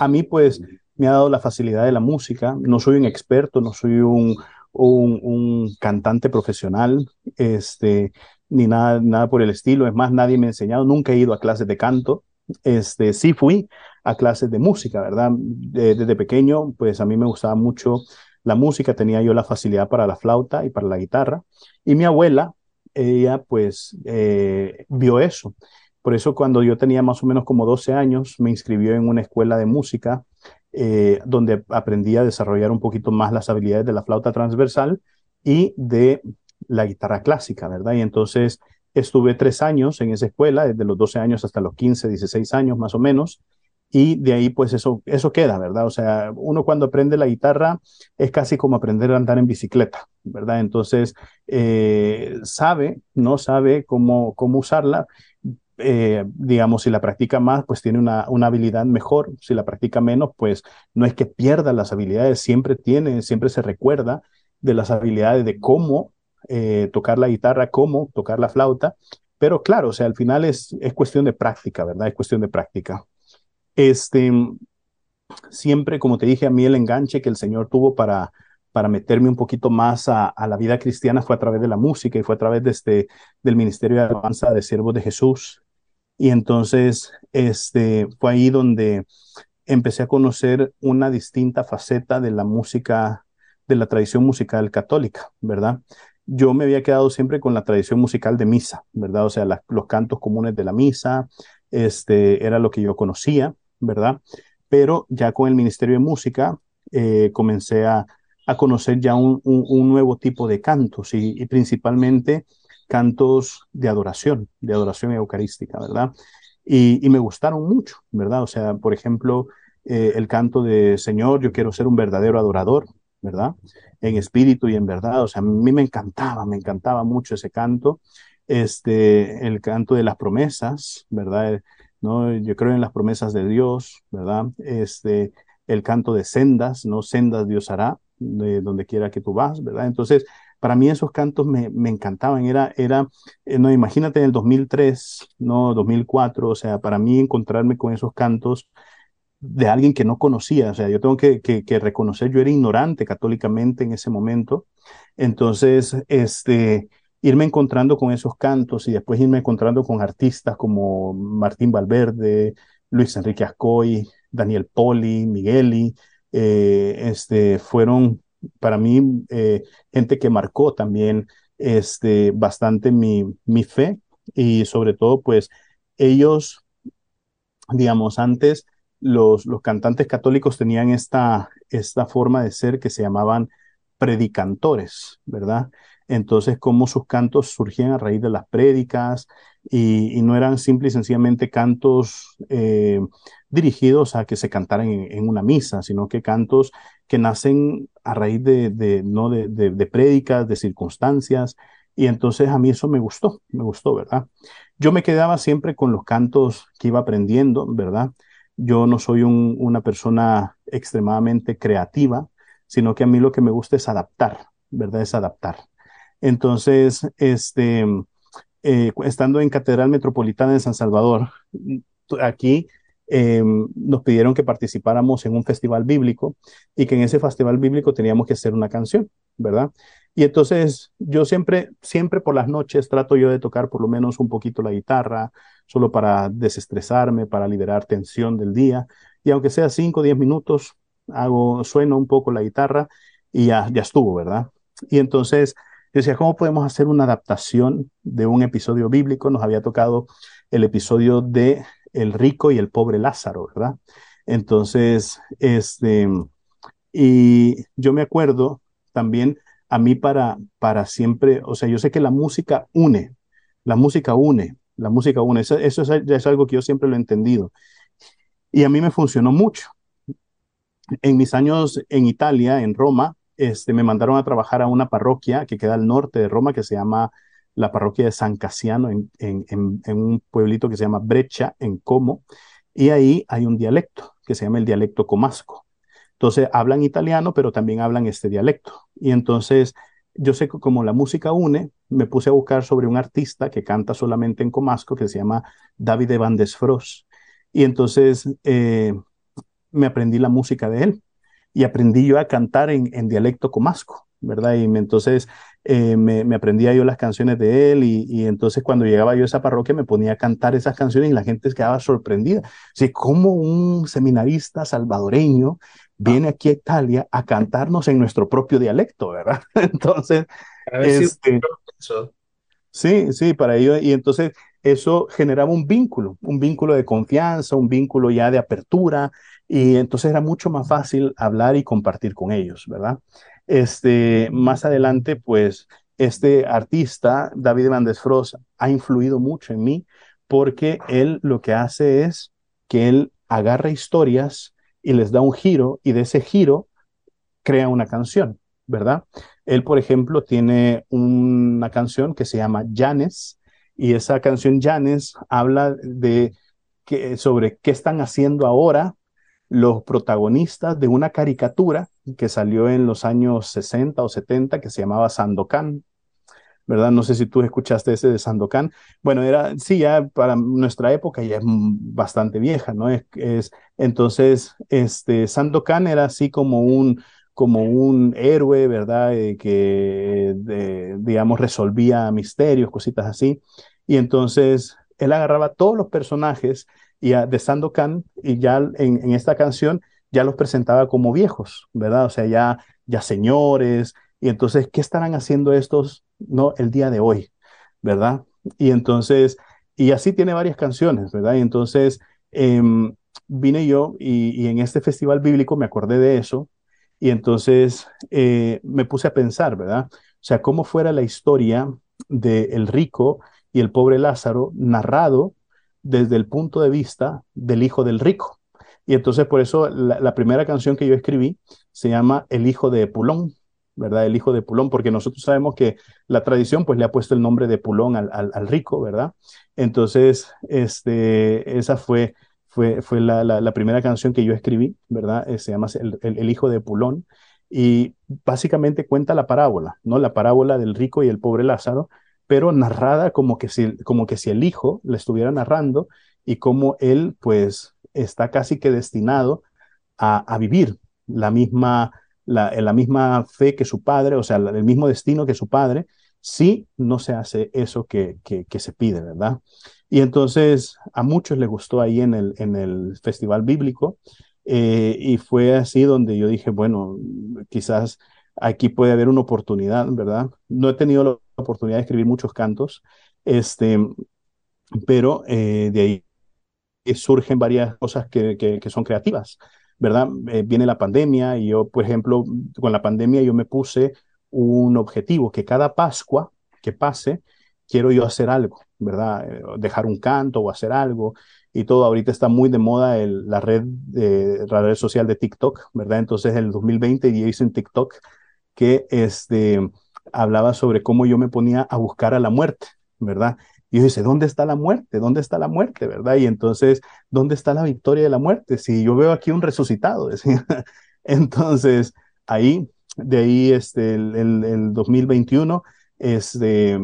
a mí pues me ha dado la facilidad de la música. No soy un experto, no soy un, un, cantante profesional, este, ni nada, nada por el estilo. Es más, nadie me ha enseñado, nunca he ido a clases de canto. Este, sí fui a clases de música, ¿verdad? desde pequeño, pues a mí me gustaba mucho la música, tenía yo la facilidad para la flauta y para la guitarra. Y mi abuela, ella pues eh, vio eso por eso cuando yo tenía más o menos como 12 años, me inscribió en una escuela de música eh, donde aprendí a desarrollar un poquito más las habilidades de la flauta transversal y de la guitarra clásica, ¿verdad? Y entonces estuve tres años en esa escuela, desde los 12 años hasta los 15, 16 años más o menos, y de ahí pues eso, eso queda, ¿verdad? O sea, uno cuando aprende la guitarra es casi como aprender a andar en bicicleta, ¿verdad? Entonces, eh, sabe, no sabe cómo, cómo usarla eh, digamos, si la practica más, pues tiene una, una, habilidad mejor, si la practica menos, pues no es que pierda las habilidades, siempre tiene, siempre se recuerda de las habilidades de cómo eh, tocar la guitarra, cómo tocar la flauta, pero claro, o sea, al final es, es cuestión de práctica, ¿verdad? Es cuestión de práctica. Este, siempre, como te dije, a mí el enganche que el Señor tuvo para, para meterme un poquito más a, a, la vida cristiana fue a través de la música y fue a través de este, del Ministerio de Alabanza de Siervos de Jesús. Y entonces este, fue ahí donde empecé a conocer una distinta faceta de la música, de la tradición musical católica, ¿verdad? Yo me había quedado siempre con la tradición musical de misa, ¿verdad? O sea, los cantos comunes de la misa, este, era lo que yo conocía, ¿verdad? Pero ya con el Ministerio de Música eh, comencé a, a, conocer ya un, un, nuevo tipo de cantos y, y principalmente cantos de adoración, de adoración eucarística, ¿verdad? Y, me gustaron mucho, ¿verdad? O sea, por ejemplo, eh, el canto de Señor, yo quiero ser un verdadero adorador, ¿verdad? En espíritu y en verdad, o sea, a mí me encantaba, me encantaba mucho ese canto. Este, el canto de las promesas, ¿verdad? ¿No? Yo creo en las promesas de Dios, ¿verdad? Este, el canto de sendas, ¿no? Sendas Dios hará, de donde quiera que tú vas, ¿verdad? Entonces, para mí esos cantos me, me encantaban, era, era, eh, no, imagínate en el 2003, no, 2004, o sea, para mí encontrarme con esos cantos de alguien que no conocía. O sea, yo tengo que, que, reconocer, yo era ignorante católicamente en ese momento. Entonces, este, irme encontrando con esos cantos y después irme encontrando con artistas como Martín Valverde, Luis Enrique Ascoy, Daniel Poli, Migueli, eh, este, fueron para mí eh, gente que marcó también este, bastante mi, mi fe y sobre todo pues ellos, digamos, antes los, los cantantes católicos tenían esta, esta forma de ser que se llamaban predicantores, ¿verdad? Entonces, cómo sus cantos surgían a raíz de las prédicas y, no eran simple y sencillamente cantos eh, dirigidos a que se cantaran en, una misa, sino que cantos que nacen a raíz de, ¿no? de, de prédicas, de circunstancias. Y entonces a mí eso me gustó, me gustó, ¿verdad? Yo me quedaba siempre con los cantos que iba aprendiendo, ¿verdad? Yo no soy una persona extremadamente creativa, sino que a mí lo que me gusta es adaptar, ¿verdad? Es adaptar. Entonces, este, eh, estando en Catedral Metropolitana de San Salvador, aquí em, nos pidieron que participáramos en un festival bíblico y que en ese festival bíblico teníamos que hacer una canción, ¿verdad? Y entonces yo siempre, siempre por las noches trato yo de tocar por lo menos un poquito la guitarra, solo para desestresarme, para liberar tensión del día. Y aunque sea 5 o 10 minutos, hago, sueno un poco la guitarra y ya, ya estuvo, ¿verdad? Y entonces yo decía, ¿cómo podemos hacer una adaptación de un episodio bíblico? Nos había tocado el episodio de el rico y el pobre Lázaro, ¿verdad? Entonces, este, y yo me acuerdo también a mí para, para siempre, o sea, yo sé que la música une, la música une, la música une, eso, eso es, es algo que yo siempre lo he entendido. Y a mí me funcionó mucho. En mis años en Italia, en Roma, este, me mandaron a trabajar a una parroquia que queda al norte de Roma, que se llama la parroquia de San Casiano, en, un pueblito que se llama Breccia, en Como, y ahí hay un dialecto que se llama el dialecto comasco. Entonces hablan italiano, pero también hablan este dialecto. Y entonces yo sé que como la música une, me puse a buscar sobre un artista que canta solamente en comasco, que se llama Davide Van Desfros. Y entonces eh, me aprendí la música de él y aprendí yo a cantar en, dialecto comasco, ¿verdad? Y entonces eh, me, me, aprendía yo las canciones de él y, entonces cuando llegaba yo a esa parroquia me ponía a cantar esas canciones y la gente quedaba sorprendida. O como un seminarista salvadoreño viene aquí a Italia a cantarnos en nuestro propio dialecto, ¿verdad? Entonces, este, sí, sí, para ello, y entonces eso generaba un vínculo, un vínculo de confianza, un vínculo ya de apertura, y entonces era mucho más fácil hablar y compartir con ellos, ¿verdad? Este, más adelante, pues, este artista, David Frost, ha influido mucho en mí porque él lo que hace es que él agarra historias y les da un giro y de ese giro crea una canción, ¿verdad? Él, por ejemplo, tiene una canción que se llama Janes y esa canción Janes habla de que, sobre qué están haciendo ahora los protagonistas de una caricatura que salió en los años 60 o 70 que se llamaba Sandokan, ¿verdad? No sé si tú escuchaste ese de Sandokan. Bueno, era, sí, ya para nuestra época ya es bastante vieja, ¿no? Es, es entonces, este, Sandokan era así como un, como un héroe, ¿verdad? Eh, que, digamos, resolvía misterios, cositas así. Y entonces, él agarraba todos los personajes y de Sandokan y ya en, esta canción ya los presentaba como viejos, ¿verdad? O sea, ya, ya señores. Y entonces, ¿qué estarán haciendo estos, no, el día de hoy, ¿verdad? Y entonces, y así tiene varias canciones, ¿verdad? Y entonces em, vine yo y, en este festival bíblico me acordé de eso y entonces eh, me puse a pensar, ¿verdad? O sea, cómo fuera la historia del el rico y el pobre Lázaro narrado desde el punto de vista del hijo del rico. Y entonces por eso la, primera canción que yo escribí se llama El hijo de Pulón, ¿verdad? El hijo de Pulón, porque nosotros sabemos que la tradición pues le ha puesto el nombre de Pulón al, al, rico, ¿verdad? Entonces, este, esa fue, fue, fue la, la, primera canción que yo escribí, ¿verdad? Eh, se llama el, el, hijo de Pulón y básicamente cuenta la parábola, ¿no? La parábola del rico y el pobre Lázaro, pero narrada como que si, como que si el hijo le estuviera narrando y cómo él, pues, está casi que destinado a, vivir la misma, la, la, misma fe que su padre, o sea, el mismo destino que su padre, si no se hace eso que, que, se pide, ¿verdad? Y entonces a muchos les gustó ahí en el, en el festival bíblico eh, y fue así donde yo dije, bueno, quizás aquí puede haber una oportunidad, ¿verdad? No he tenido la oportunidad de escribir muchos cantos, este, pero eh, de ahí surgen varias cosas que, que, son creativas, ¿verdad? Eh, viene la pandemia y yo, por ejemplo, con la pandemia yo me puse un objetivo, que cada Pascua que pase, quiero yo hacer algo, ¿verdad? Eh, dejar un canto o hacer algo y todo. Ahorita está muy de moda el, la, red de, la red social de TikTok, ¿verdad? Entonces, en el 2020 yo hice un TikTok que este, hablaba sobre cómo yo me ponía a buscar a la muerte, ¿verdad? Y yo dice, ¿dónde está la muerte? ¿Dónde está la muerte? ¿Verdad? Y entonces, ¿dónde está la victoria de la muerte? Si yo veo aquí un resucitado, decía. Entonces, ahí, de ahí, este, el, el, 2021, este,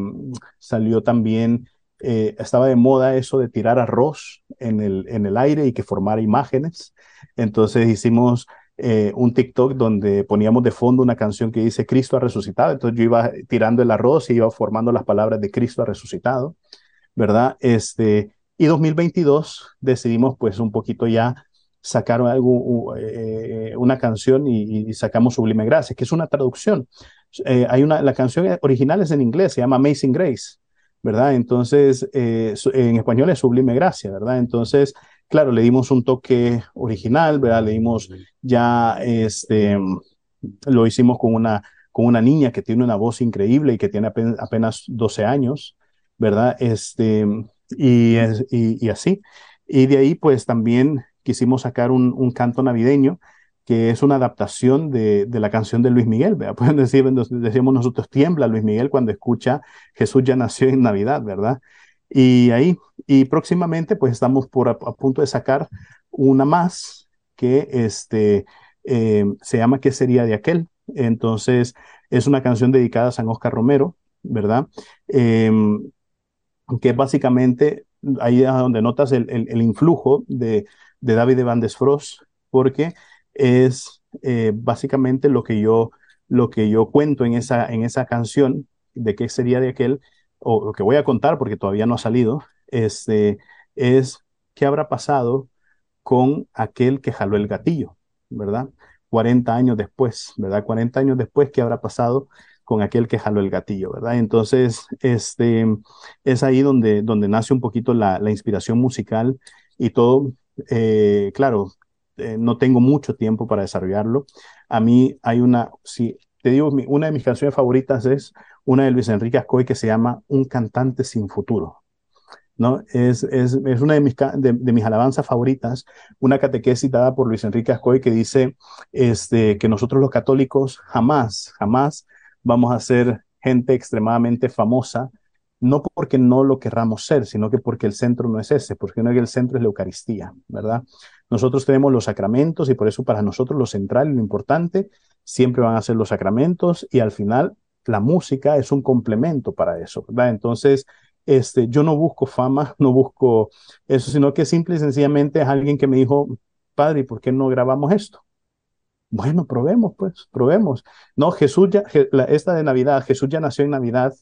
salió también, eh, estaba de moda eso de tirar arroz en el, en el aire y que formara imágenes. Entonces hicimos eh, un TikTok donde poníamos de fondo una canción que dice Cristo ha resucitado. Entonces yo iba tirando el arroz y iba formando las palabras de Cristo ha resucitado, ¿verdad? Este, y 2022 decidimos pues un poquito ya sacar algo, eh, una canción y, sacamos Sublime Gracia, que es una traducción. Eh, hay una, la canción original es en inglés, se llama Amazing Grace, ¿verdad? Entonces, en español es Sublime Gracia, ¿verdad? Entonces, claro, le dimos un toque original, ¿verdad? Le dimos ya, este, lo hicimos con una, con una niña que tiene una voz increíble y que tiene apenas, 12 años, ¿verdad? Este, y, y, así. Y de ahí, pues también quisimos sacar un, un canto navideño que es una adaptación de, de, la canción de Luis Miguel, ¿verdad? Pueden decir, decimos nosotros, tiembla Luis Miguel cuando escucha Jesús ya nació en Navidad, ¿verdad? Y ahí, y próximamente, pues estamos por a, punto de sacar una más que este, eh, se llama ¿Qué sería de aquel? Entonces, es una canción dedicada a San Oscar Romero, ¿verdad? Em, que básicamente ahí es donde notas el, el, influjo de, de, David de Van Desfros, porque es eh, básicamente lo que yo lo que yo cuento en esa, en esa canción de qué sería de aquel, o lo que voy a contar porque todavía no ha salido, este, es qué habrá pasado con aquel que jaló el gatillo, ¿verdad? 40 años después, ¿verdad? 40 años después, ¿qué habrá pasado con aquel que jaló el gatillo, ¿verdad? Entonces, este, es ahí donde, donde nace un poquito la, inspiración musical y todo. Eh, claro, eh, no tengo mucho tiempo para desarrollarlo. A mí hay una, si te digo, una de mis canciones favoritas es una de Luis Enrique Ascoy que se llama Un cantante sin futuro. ¿no? Es, es, es una de mis, de, mis alabanzas favoritas, una catequesis dada por Luis Enrique Ascoy que dice este, que nosotros los católicos jamás, jamás vamos a ser gente extremadamente famosa, no porque no lo querramos ser, sino que porque el centro no es ese, porque no es el centro es la Eucaristía, ¿verdad? Nosotros tenemos los sacramentos y por eso para nosotros lo central y lo importante siempre van a ser los sacramentos y al final la música es un complemento para eso, ¿verdad? Entonces, este, yo no busco fama, no busco eso, sino que simple y sencillamente es alguien que me dijo, padre, ¿por qué no grabamos esto? Bueno, probemos, pues, probemos. No, Jesús ya, esta de Navidad, Jesús ya nació en Navidad,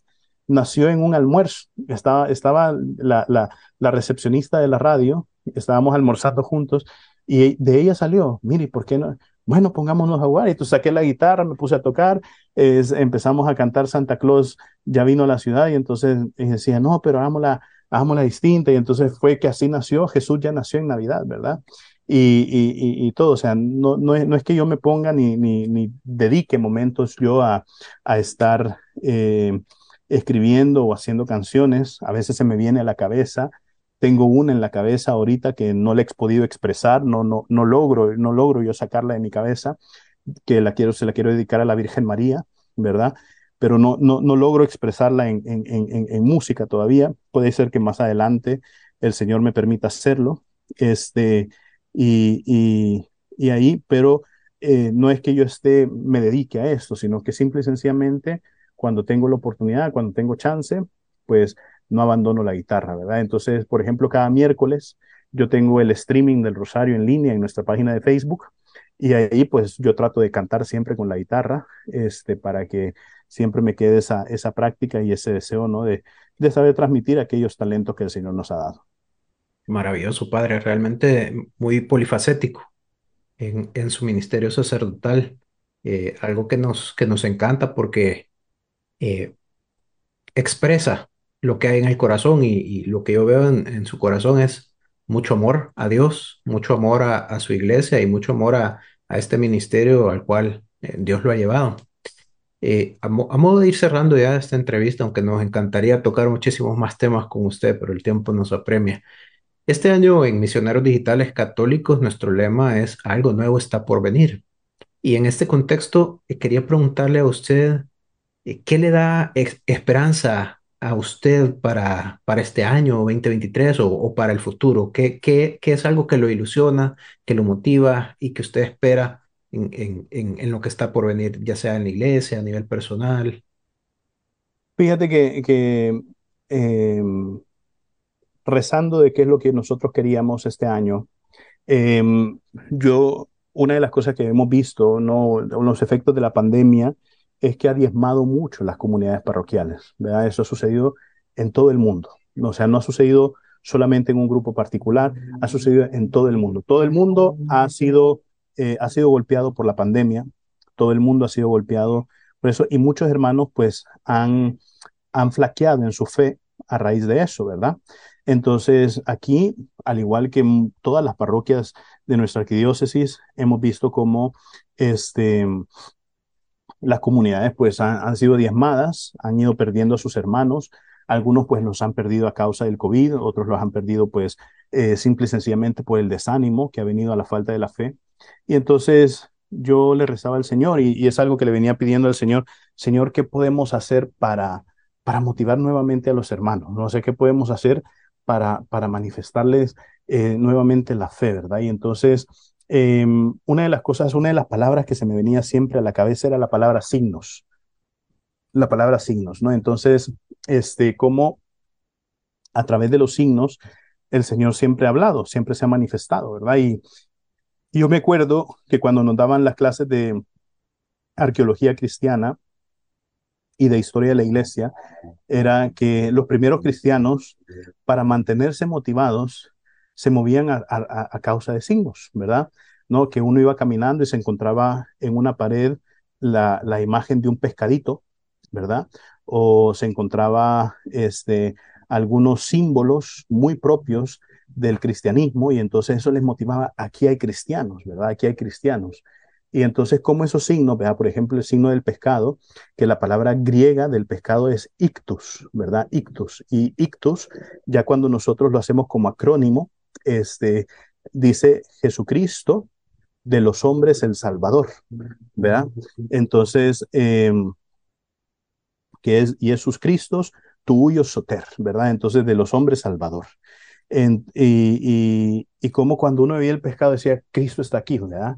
nació en un almuerzo. Estaba, estaba la, la, recepcionista de la radio, estábamos almorzando juntos y de ella salió, mire, ¿por qué no? Bueno, pongámonos a jugar. Y tú saqué la guitarra, me puse a tocar, empezamos a cantar Santa Claus, ya vino a la ciudad y entonces decía, no, pero hagámosla, hagámosla distinta. Y entonces fue que así nació, Jesús ya nació en Navidad, ¿verdad? Y, y, y, todo, o sea, no, no, es, no es que yo me ponga ni, ni, ni dedique momentos yo a, a estar eh, escribiendo o haciendo canciones, a veces se me viene a la cabeza tengo una en la cabeza ahorita que no la he podido expresar, no, no, no logro, no logro yo sacarla de mi cabeza, que la quiero, se la quiero dedicar a la Virgen María, ¿verdad? Pero no, no, no logro expresarla en, en, en, música todavía. Puede ser que más adelante el Señor me permita hacerlo. Este, y, y, y ahí, pero eh, no es que yo esté, me dedique a esto, sino que simple y sencillamente cuando tengo la oportunidad, cuando tengo chance, pues no abandono la guitarra, ¿verdad? Entonces, por ejemplo, cada miércoles yo tengo el streaming del Rosario en línea en nuestra página de Facebook y ahí pues yo trato de cantar siempre con la guitarra, este, para que siempre me quede esa, esa práctica y ese deseo, ¿no? De, de saber transmitir aquellos talentos que el Señor nos ha dado. Maravilloso, padre, realmente muy polifacético en, en su ministerio sacerdotal, eh, algo que nos, que nos encanta porque eh, expresa lo que hay en el corazón y, lo que yo veo en, su corazón es mucho amor a Dios, mucho amor a, su iglesia y mucho amor a, este ministerio al cual eh, Dios lo ha llevado. Eh, a, modo de ir cerrando ya esta entrevista, aunque nos encantaría tocar muchísimos más temas con usted, pero el tiempo nos apremia. Este año en Misioneros Digitales Católicos nuestro lema es algo nuevo está por venir. Y en este contexto eh, quería preguntarle a usted, ¿qué le da esperanza a usted para, para este año 2023 o, o para el futuro? ¿Qué, qué, qué es algo que lo ilusiona, que lo motiva y que usted espera en, en, en, lo que está por venir, ya sea en la iglesia, a nivel personal? Fíjate que, que em, rezando de qué es lo que nosotros queríamos este año, em, yo, una de las cosas que hemos visto, ¿no? los efectos de la pandemia, es que ha diezmado mucho las comunidades parroquiales. ¿verdad? Eso ha sucedido en todo el mundo. O sea, no ha sucedido solamente en un grupo particular, ha sucedido en todo el mundo. Todo el mundo ha sido, eh, ha sido golpeado por la pandemia, todo el mundo ha sido golpeado por eso, y muchos hermanos pues han, han flaqueado en su fe a raíz de eso, ¿verdad? Entonces, aquí, al igual que en todas las parroquias de nuestra arquidiócesis, hemos visto cómo este, las comunidades pues han, sido diezmadas, han ido perdiendo a sus hermanos, algunos pues los han perdido a causa del COVID, otros los han perdido pues eh, simple y sencillamente por el desánimo que ha venido a la falta de la fe. Y entonces yo le rezaba al Señor y, es algo que le venía pidiendo al Señor, Señor, ¿qué podemos hacer para, para motivar nuevamente a los hermanos? No sé qué podemos hacer para, para manifestarles eh, nuevamente la fe, ¿verdad? Y entonces Em, una de las cosas, una de las palabras que se me venía siempre a la cabeza era la palabra signos. La palabra signos, ¿no? Entonces, este, como a través de los signos el Señor siempre ha hablado, siempre se ha manifestado, ¿verdad? Y yo me acuerdo que cuando nos daban las clases de arqueología cristiana y de historia de la iglesia, era que los primeros cristianos, para mantenerse motivados, se movían a, causa de signos, ¿verdad? ¿No? Que uno iba caminando y se encontraba en una pared la, imagen de un pescadito, ¿verdad? O se encontraba este, algunos símbolos muy propios del cristianismo y entonces eso les motivaba, aquí hay cristianos, ¿verdad? Aquí hay cristianos. Y entonces, como esos signos, vea, por ejemplo, el signo del pescado, que la palabra griega del pescado es ictus, ¿verdad? Ictus. Y ictus, ya cuando nosotros lo hacemos como acrónimo, este, dice Jesucristo de los hombres el Salvador, ¿verdad? Entonces, em, que es Jesús Cristo, tuyo soter, ¿verdad? Entonces, de los hombres Salvador. y, y, como cuando uno veía el pescado decía, Cristo está aquí, ¿verdad?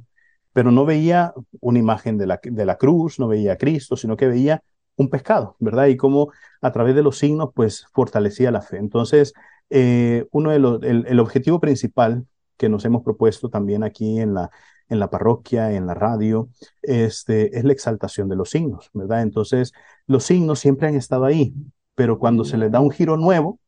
Pero no veía una imagen de la, de la cruz, no veía Cristo, sino que veía un pescado, ¿verdad? Y como a través de los signos, pues fortalecía la fe. Entonces, eh, uno de los, el, objetivo principal que nos hemos propuesto también aquí en la, en la parroquia, en la radio, este, es la exaltación de los signos, ¿verdad? Entonces, los signos siempre han estado ahí, pero cuando se les da un giro nuevo,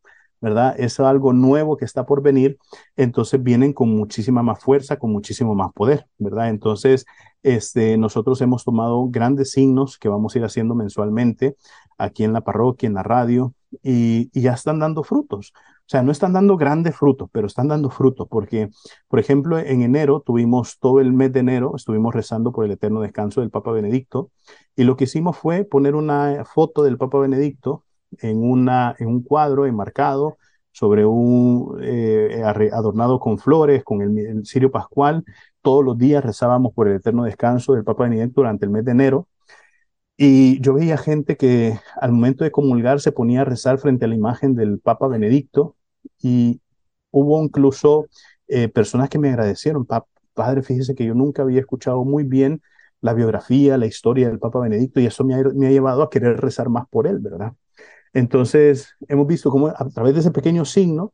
¿verdad? Es algo nuevo que está por venir, entonces vienen con muchísima más fuerza, con muchísimo más poder, ¿verdad? Entonces, este, nosotros hemos tomado grandes signos que vamos a ir haciendo mensualmente aquí en la parroquia, en la radio, y, y ya están dando frutos. Sea, no están dando grandes frutos, pero están dando frutos, porque, por ejemplo, en enero tuvimos todo el mes de enero, estuvimos rezando por el eterno descanso del Papa Benedicto, y lo que hicimos fue poner una foto del Papa Benedicto en, una, en un cuadro enmarcado sobre un eh, adornado con flores, con el, el cirio pascual. Todos los días rezábamos por el eterno descanso del Papa Benedicto durante el mes de enero. Y yo veía gente que al momento de comulgar se ponía a rezar frente a la imagen del Papa Benedicto y hubo incluso eh, personas que me agradecieron, padre, fíjese que yo nunca había escuchado muy bien la biografía, la historia del Papa Benedicto y eso me ha, me ha llevado a querer rezar más por él, ¿verdad? Entonces, hemos visto cómo a través de ese pequeño signo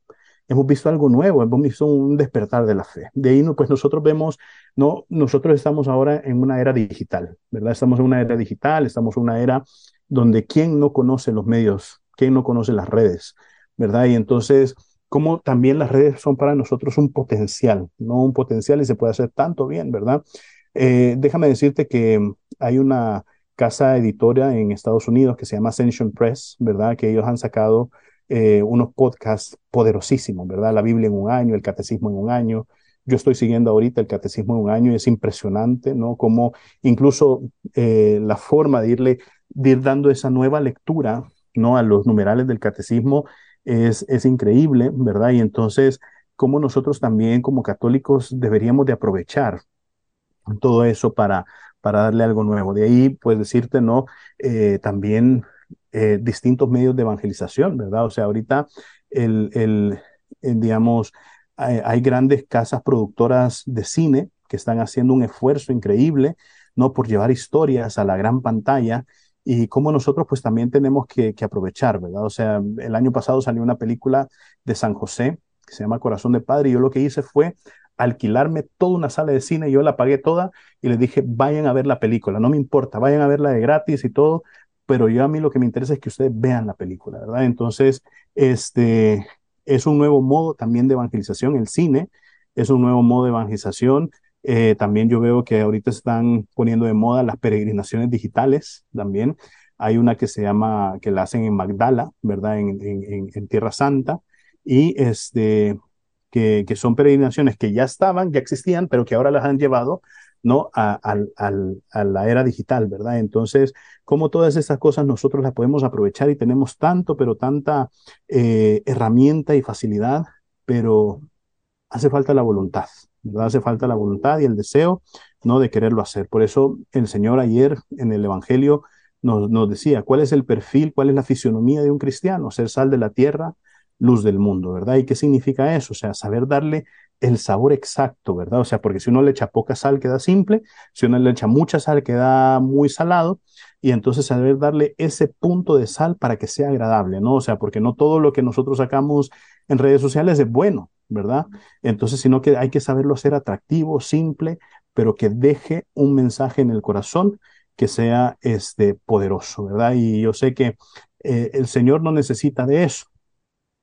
hemos visto algo nuevo, hemos visto un despertar de la fe. De ahí, pues nosotros vemos, no, nosotros estamos ahora en una era digital, ¿verdad? Estamos en una era digital, estamos en una era donde quién no conoce los medios, quién no conoce las redes, ¿verdad? Y entonces, como también las redes son para nosotros un potencial, ¿no? Un potencial y se puede hacer tanto bien, ¿verdad? Eh, déjame decirte que hay una casa editora en Estados Unidos que se llama Ascension Press, ¿verdad? Que ellos han sacado eh, unos podcasts poderosísimos, ¿verdad? La Biblia en un año, el Catecismo en un año. Yo estoy siguiendo ahorita el Catecismo en un año y es impresionante, ¿no? Como incluso eh, la forma de irle, de ir dando esa nueva lectura, ¿no? A los numerales del Catecismo es, es increíble, ¿verdad? Y entonces, como nosotros también como católicos deberíamos de aprovechar todo eso para, para darle algo nuevo. De ahí, pues decirte, ¿no? Eh, también eh, distintos medios de evangelización, ¿verdad? O sea, ahorita el, el, digamos, hay, grandes casas productoras de cine que están haciendo un esfuerzo increíble, ¿no? Por llevar historias a la gran pantalla y como nosotros pues también tenemos que, que, aprovechar, ¿verdad? O sea, el año pasado salió una película de San José que se llama Corazón de Padre y yo lo que hice fue alquilarme toda una sala de cine, yo la pagué toda y les dije, vayan a ver la película, no me importa, vayan a verla de gratis y todo, pero yo a mí lo que me interesa es que ustedes vean la película, ¿verdad? Entonces, este es un nuevo modo también de evangelización, el cine es un nuevo modo de evangelización. Eh, también yo veo que ahorita están poniendo de moda las peregrinaciones digitales también. Hay una que se llama, que la hacen en Magdala, ¿verdad? En, en, en Tierra Santa. Y este, que, que, son peregrinaciones que ya estaban, ya existían, pero que ahora las han llevado ¿no? A, la era digital, ¿verdad? Entonces, como todas esas cosas nosotros las podemos aprovechar y tenemos tanto, pero tanta eh, herramienta y facilidad, pero hace falta la voluntad, Hace falta la voluntad y el deseo, ¿no? De quererlo hacer. Por eso el Señor ayer en el Evangelio nos, nos decía, ¿cuál es el perfil, cuál es la fisionomía de un cristiano? Ser sal de la tierra, luz del mundo, ¿verdad? ¿Y qué significa eso? O sea, saber darle el sabor exacto, ¿verdad? O sea, porque si uno le echa poca sal queda simple, si uno le echa mucha sal queda muy salado, y entonces saber darle ese punto de sal para que sea agradable, ¿no? O sea, porque no todo lo que nosotros sacamos en redes sociales es bueno, ¿verdad? Entonces, sino que hay que saberlo hacer atractivo, simple, pero que deje un mensaje en el corazón que sea este, poderoso, ¿verdad? Y yo sé que eh, el Señor no necesita de eso,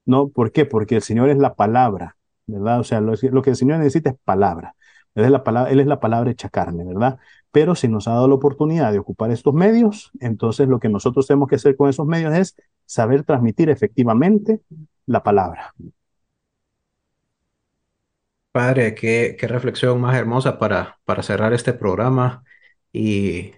¿no? ¿Por qué? Porque el Señor es la palabra, ¿verdad? O sea, lo, que el Señor necesita es palabra. Él es, la palabra, él es la palabra hecha carne, ¿verdad? Pero si nos ha dado la oportunidad de ocupar estos medios, entonces lo que nosotros tenemos que hacer con esos medios es saber transmitir efectivamente la palabra. Padre, qué, qué reflexión más hermosa para, para cerrar este programa. Y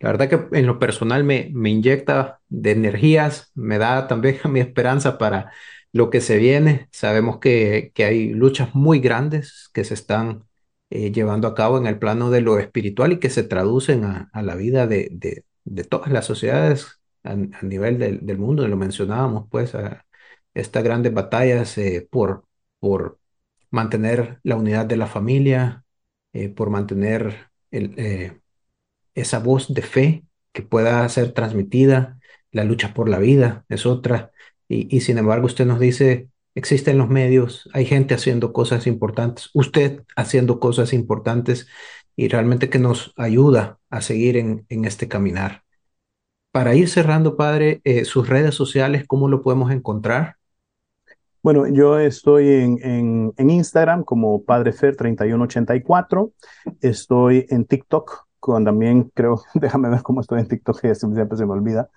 la verdad que en lo personal me, me inyecta de energías, me da también mi esperanza para lo que se viene. Sabemos que, que hay luchas muy grandes que se están eh, llevando a cabo en el plano de lo espiritual y que se traducen a, a la vida de, de, de, todas las sociedades a, nivel del, mundo. Lo mencionábamos, pues, estas grandes batallas eh, por, por mantener la unidad de la familia, eh, por mantener eh, esa voz de fe que pueda ser transmitida. La lucha por la vida es otra. Y, sin embargo, usted nos dice, existen los medios, hay gente haciendo cosas importantes, usted haciendo cosas importantes y realmente que nos ayuda a seguir en, este caminar. Para ir cerrando, padre, eh, sus redes sociales, ¿cómo lo podemos encontrar? Bueno, yo estoy en, en, Instagram como PadreFer3184, estoy en TikTok, con también creo, déjame ver cómo estoy en TikTok, siempre se me olvida,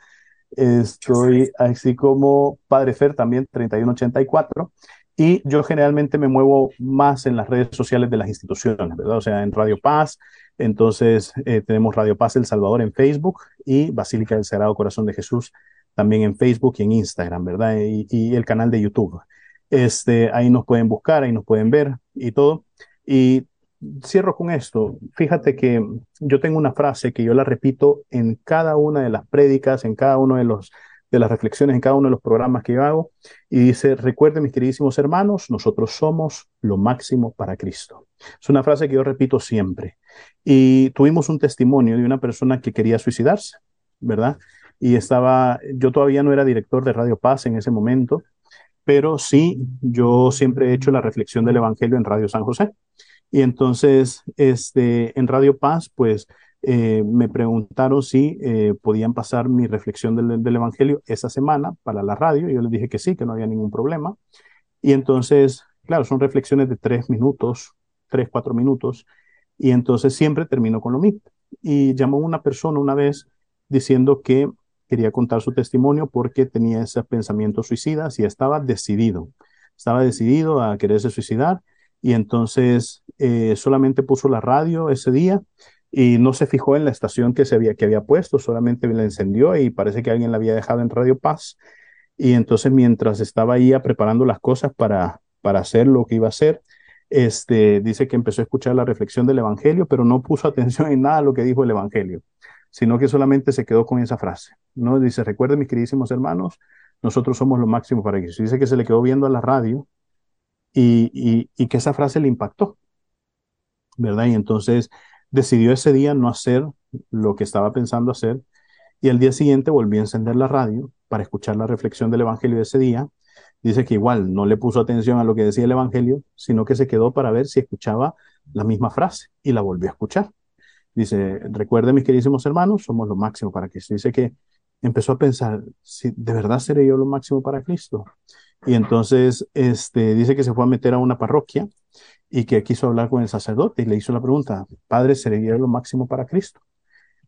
Estoy así como Padre Fer también, 3184. Y yo generalmente me muevo más en las redes sociales de las instituciones, ¿verdad? O sea, en Radio Paz. Entonces, eh, tenemos Radio Paz El Salvador en Facebook y Basílica del Sagrado Corazón de Jesús también en Facebook y en Instagram, ¿verdad? Y, y el canal de YouTube. Este, ahí nos pueden buscar, ahí nos pueden ver y todo. Y cierro con esto. Fíjate que yo tengo una frase que yo la repito en cada una de las prédicas, en cada uno de los de las reflexiones, en cada uno de los programas que yo hago, y dice, recuerden mis queridísimos hermanos, nosotros somos lo máximo para Cristo. Es una frase que yo repito siempre. Y tuvimos un testimonio de una persona que quería suicidarse, ¿verdad? Y estaba, yo todavía no era director de Radio Paz en ese momento, pero sí, yo siempre he hecho la reflexión del Evangelio en Radio San José. Y entonces, este, en Radio Paz, pues eh, me preguntaron si eh, podían pasar mi reflexión del, del, Evangelio esa semana para la radio. Yo les dije que sí, que no había ningún problema. Y entonces, claro, son reflexiones de tres minutos, tres, cuatro minutos. Y entonces siempre termino con lo mismo. Y llamó una persona una vez diciendo que quería contar su testimonio porque tenía ese pensamiento suicida y estaba decidido. Estaba decidido a quererse suicidar y entonces eh, solamente puso la radio ese día y no se fijó en la estación que, se había, que había puesto, solamente la encendió y parece que alguien la había dejado en Radio Paz. Y entonces mientras estaba ahí preparando las cosas para, para hacer lo que iba a hacer, este, dice que empezó a escuchar la reflexión del Evangelio, pero no puso atención en nada a lo que dijo el Evangelio, sino que solamente se quedó con esa frase. ¿no? Dice, recuerden mis queridísimos hermanos, nosotros somos lo máximo para ellos. Dice que se le quedó viendo a la radio y, y, y que esa frase le impactó, ¿verdad? Y entonces decidió ese día no hacer lo que estaba pensando hacer y al día siguiente volvió a encender la radio para escuchar la reflexión del Evangelio de ese día. Dice que igual no le puso atención a lo que decía el Evangelio, sino que se quedó para ver si escuchaba la misma frase y la volvió a escuchar. Dice, recuerden mis queridísimos hermanos, somos lo máximo para Cristo. Dice que empezó a pensar, si de verdad seré yo lo máximo para Cristo. Y entonces este, dice que se fue a meter a una parroquia y que quiso hablar con el sacerdote y le hizo la pregunta, Padre, ¿sería lo máximo para Cristo?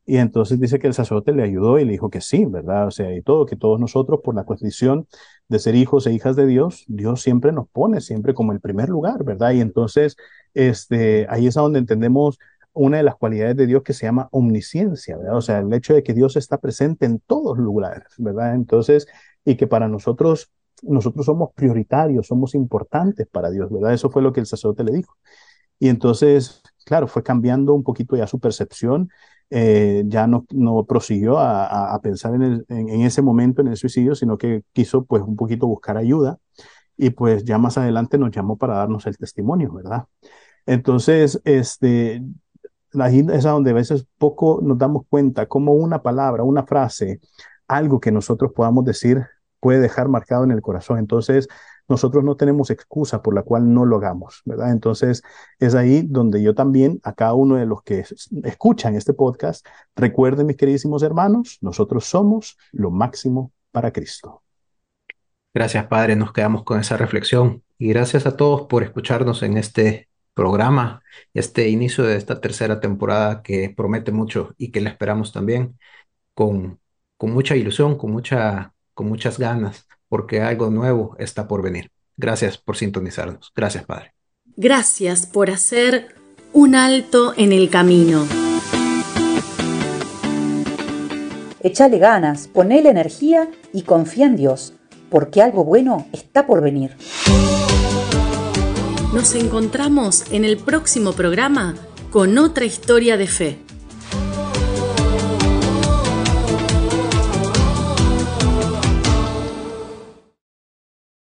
Y entonces dice que el sacerdote le ayudó y le dijo que sí, ¿verdad? O sea, y todo, que todos nosotros, por la condición de ser hijos e hijas de Dios, Dios siempre nos pone siempre como el primer lugar, ¿verdad? Y entonces, este, ahí es a donde entendemos una de las cualidades de Dios que se llama omnisciencia, ¿verdad? O sea, el hecho de que Dios está presente en todos lugares, ¿verdad? Entonces, y que para nosotros nosotros somos prioritarios, somos importantes para Dios, ¿verdad? Eso fue lo que el sacerdote le dijo. Y entonces, claro, fue cambiando un poquito ya su percepción, eh, ya no, no prosiguió a, a pensar en, en, en, ese momento en el suicidio, sino que quiso pues un poquito buscar ayuda y pues ya más adelante nos llamó para darnos el testimonio, ¿verdad? Entonces, este, ahí es donde a veces poco nos damos cuenta cómo una palabra, una frase, algo que nosotros podamos decir puede dejar marcado en el corazón. Entonces, nosotros no tenemos excusa por la cual no lo hagamos, ¿verdad? Entonces, es ahí donde yo también, a cada uno de los que escuchan este podcast, recuerden, mis queridísimos hermanos, nosotros somos lo máximo para Cristo. Gracias, Padre. Nos quedamos con esa reflexión. Y gracias a todos por escucharnos en este programa, este inicio de esta tercera temporada que promete mucho y que la esperamos también con, con mucha ilusión, con mucha con muchas ganas, porque algo nuevo está por venir. Gracias por sintonizarnos. Gracias, Padre. Gracias por hacer un alto en el camino. Échale ganas, ponele energía y confía en Dios, porque algo bueno está por venir. Nos encontramos en el próximo programa con otra historia de fe.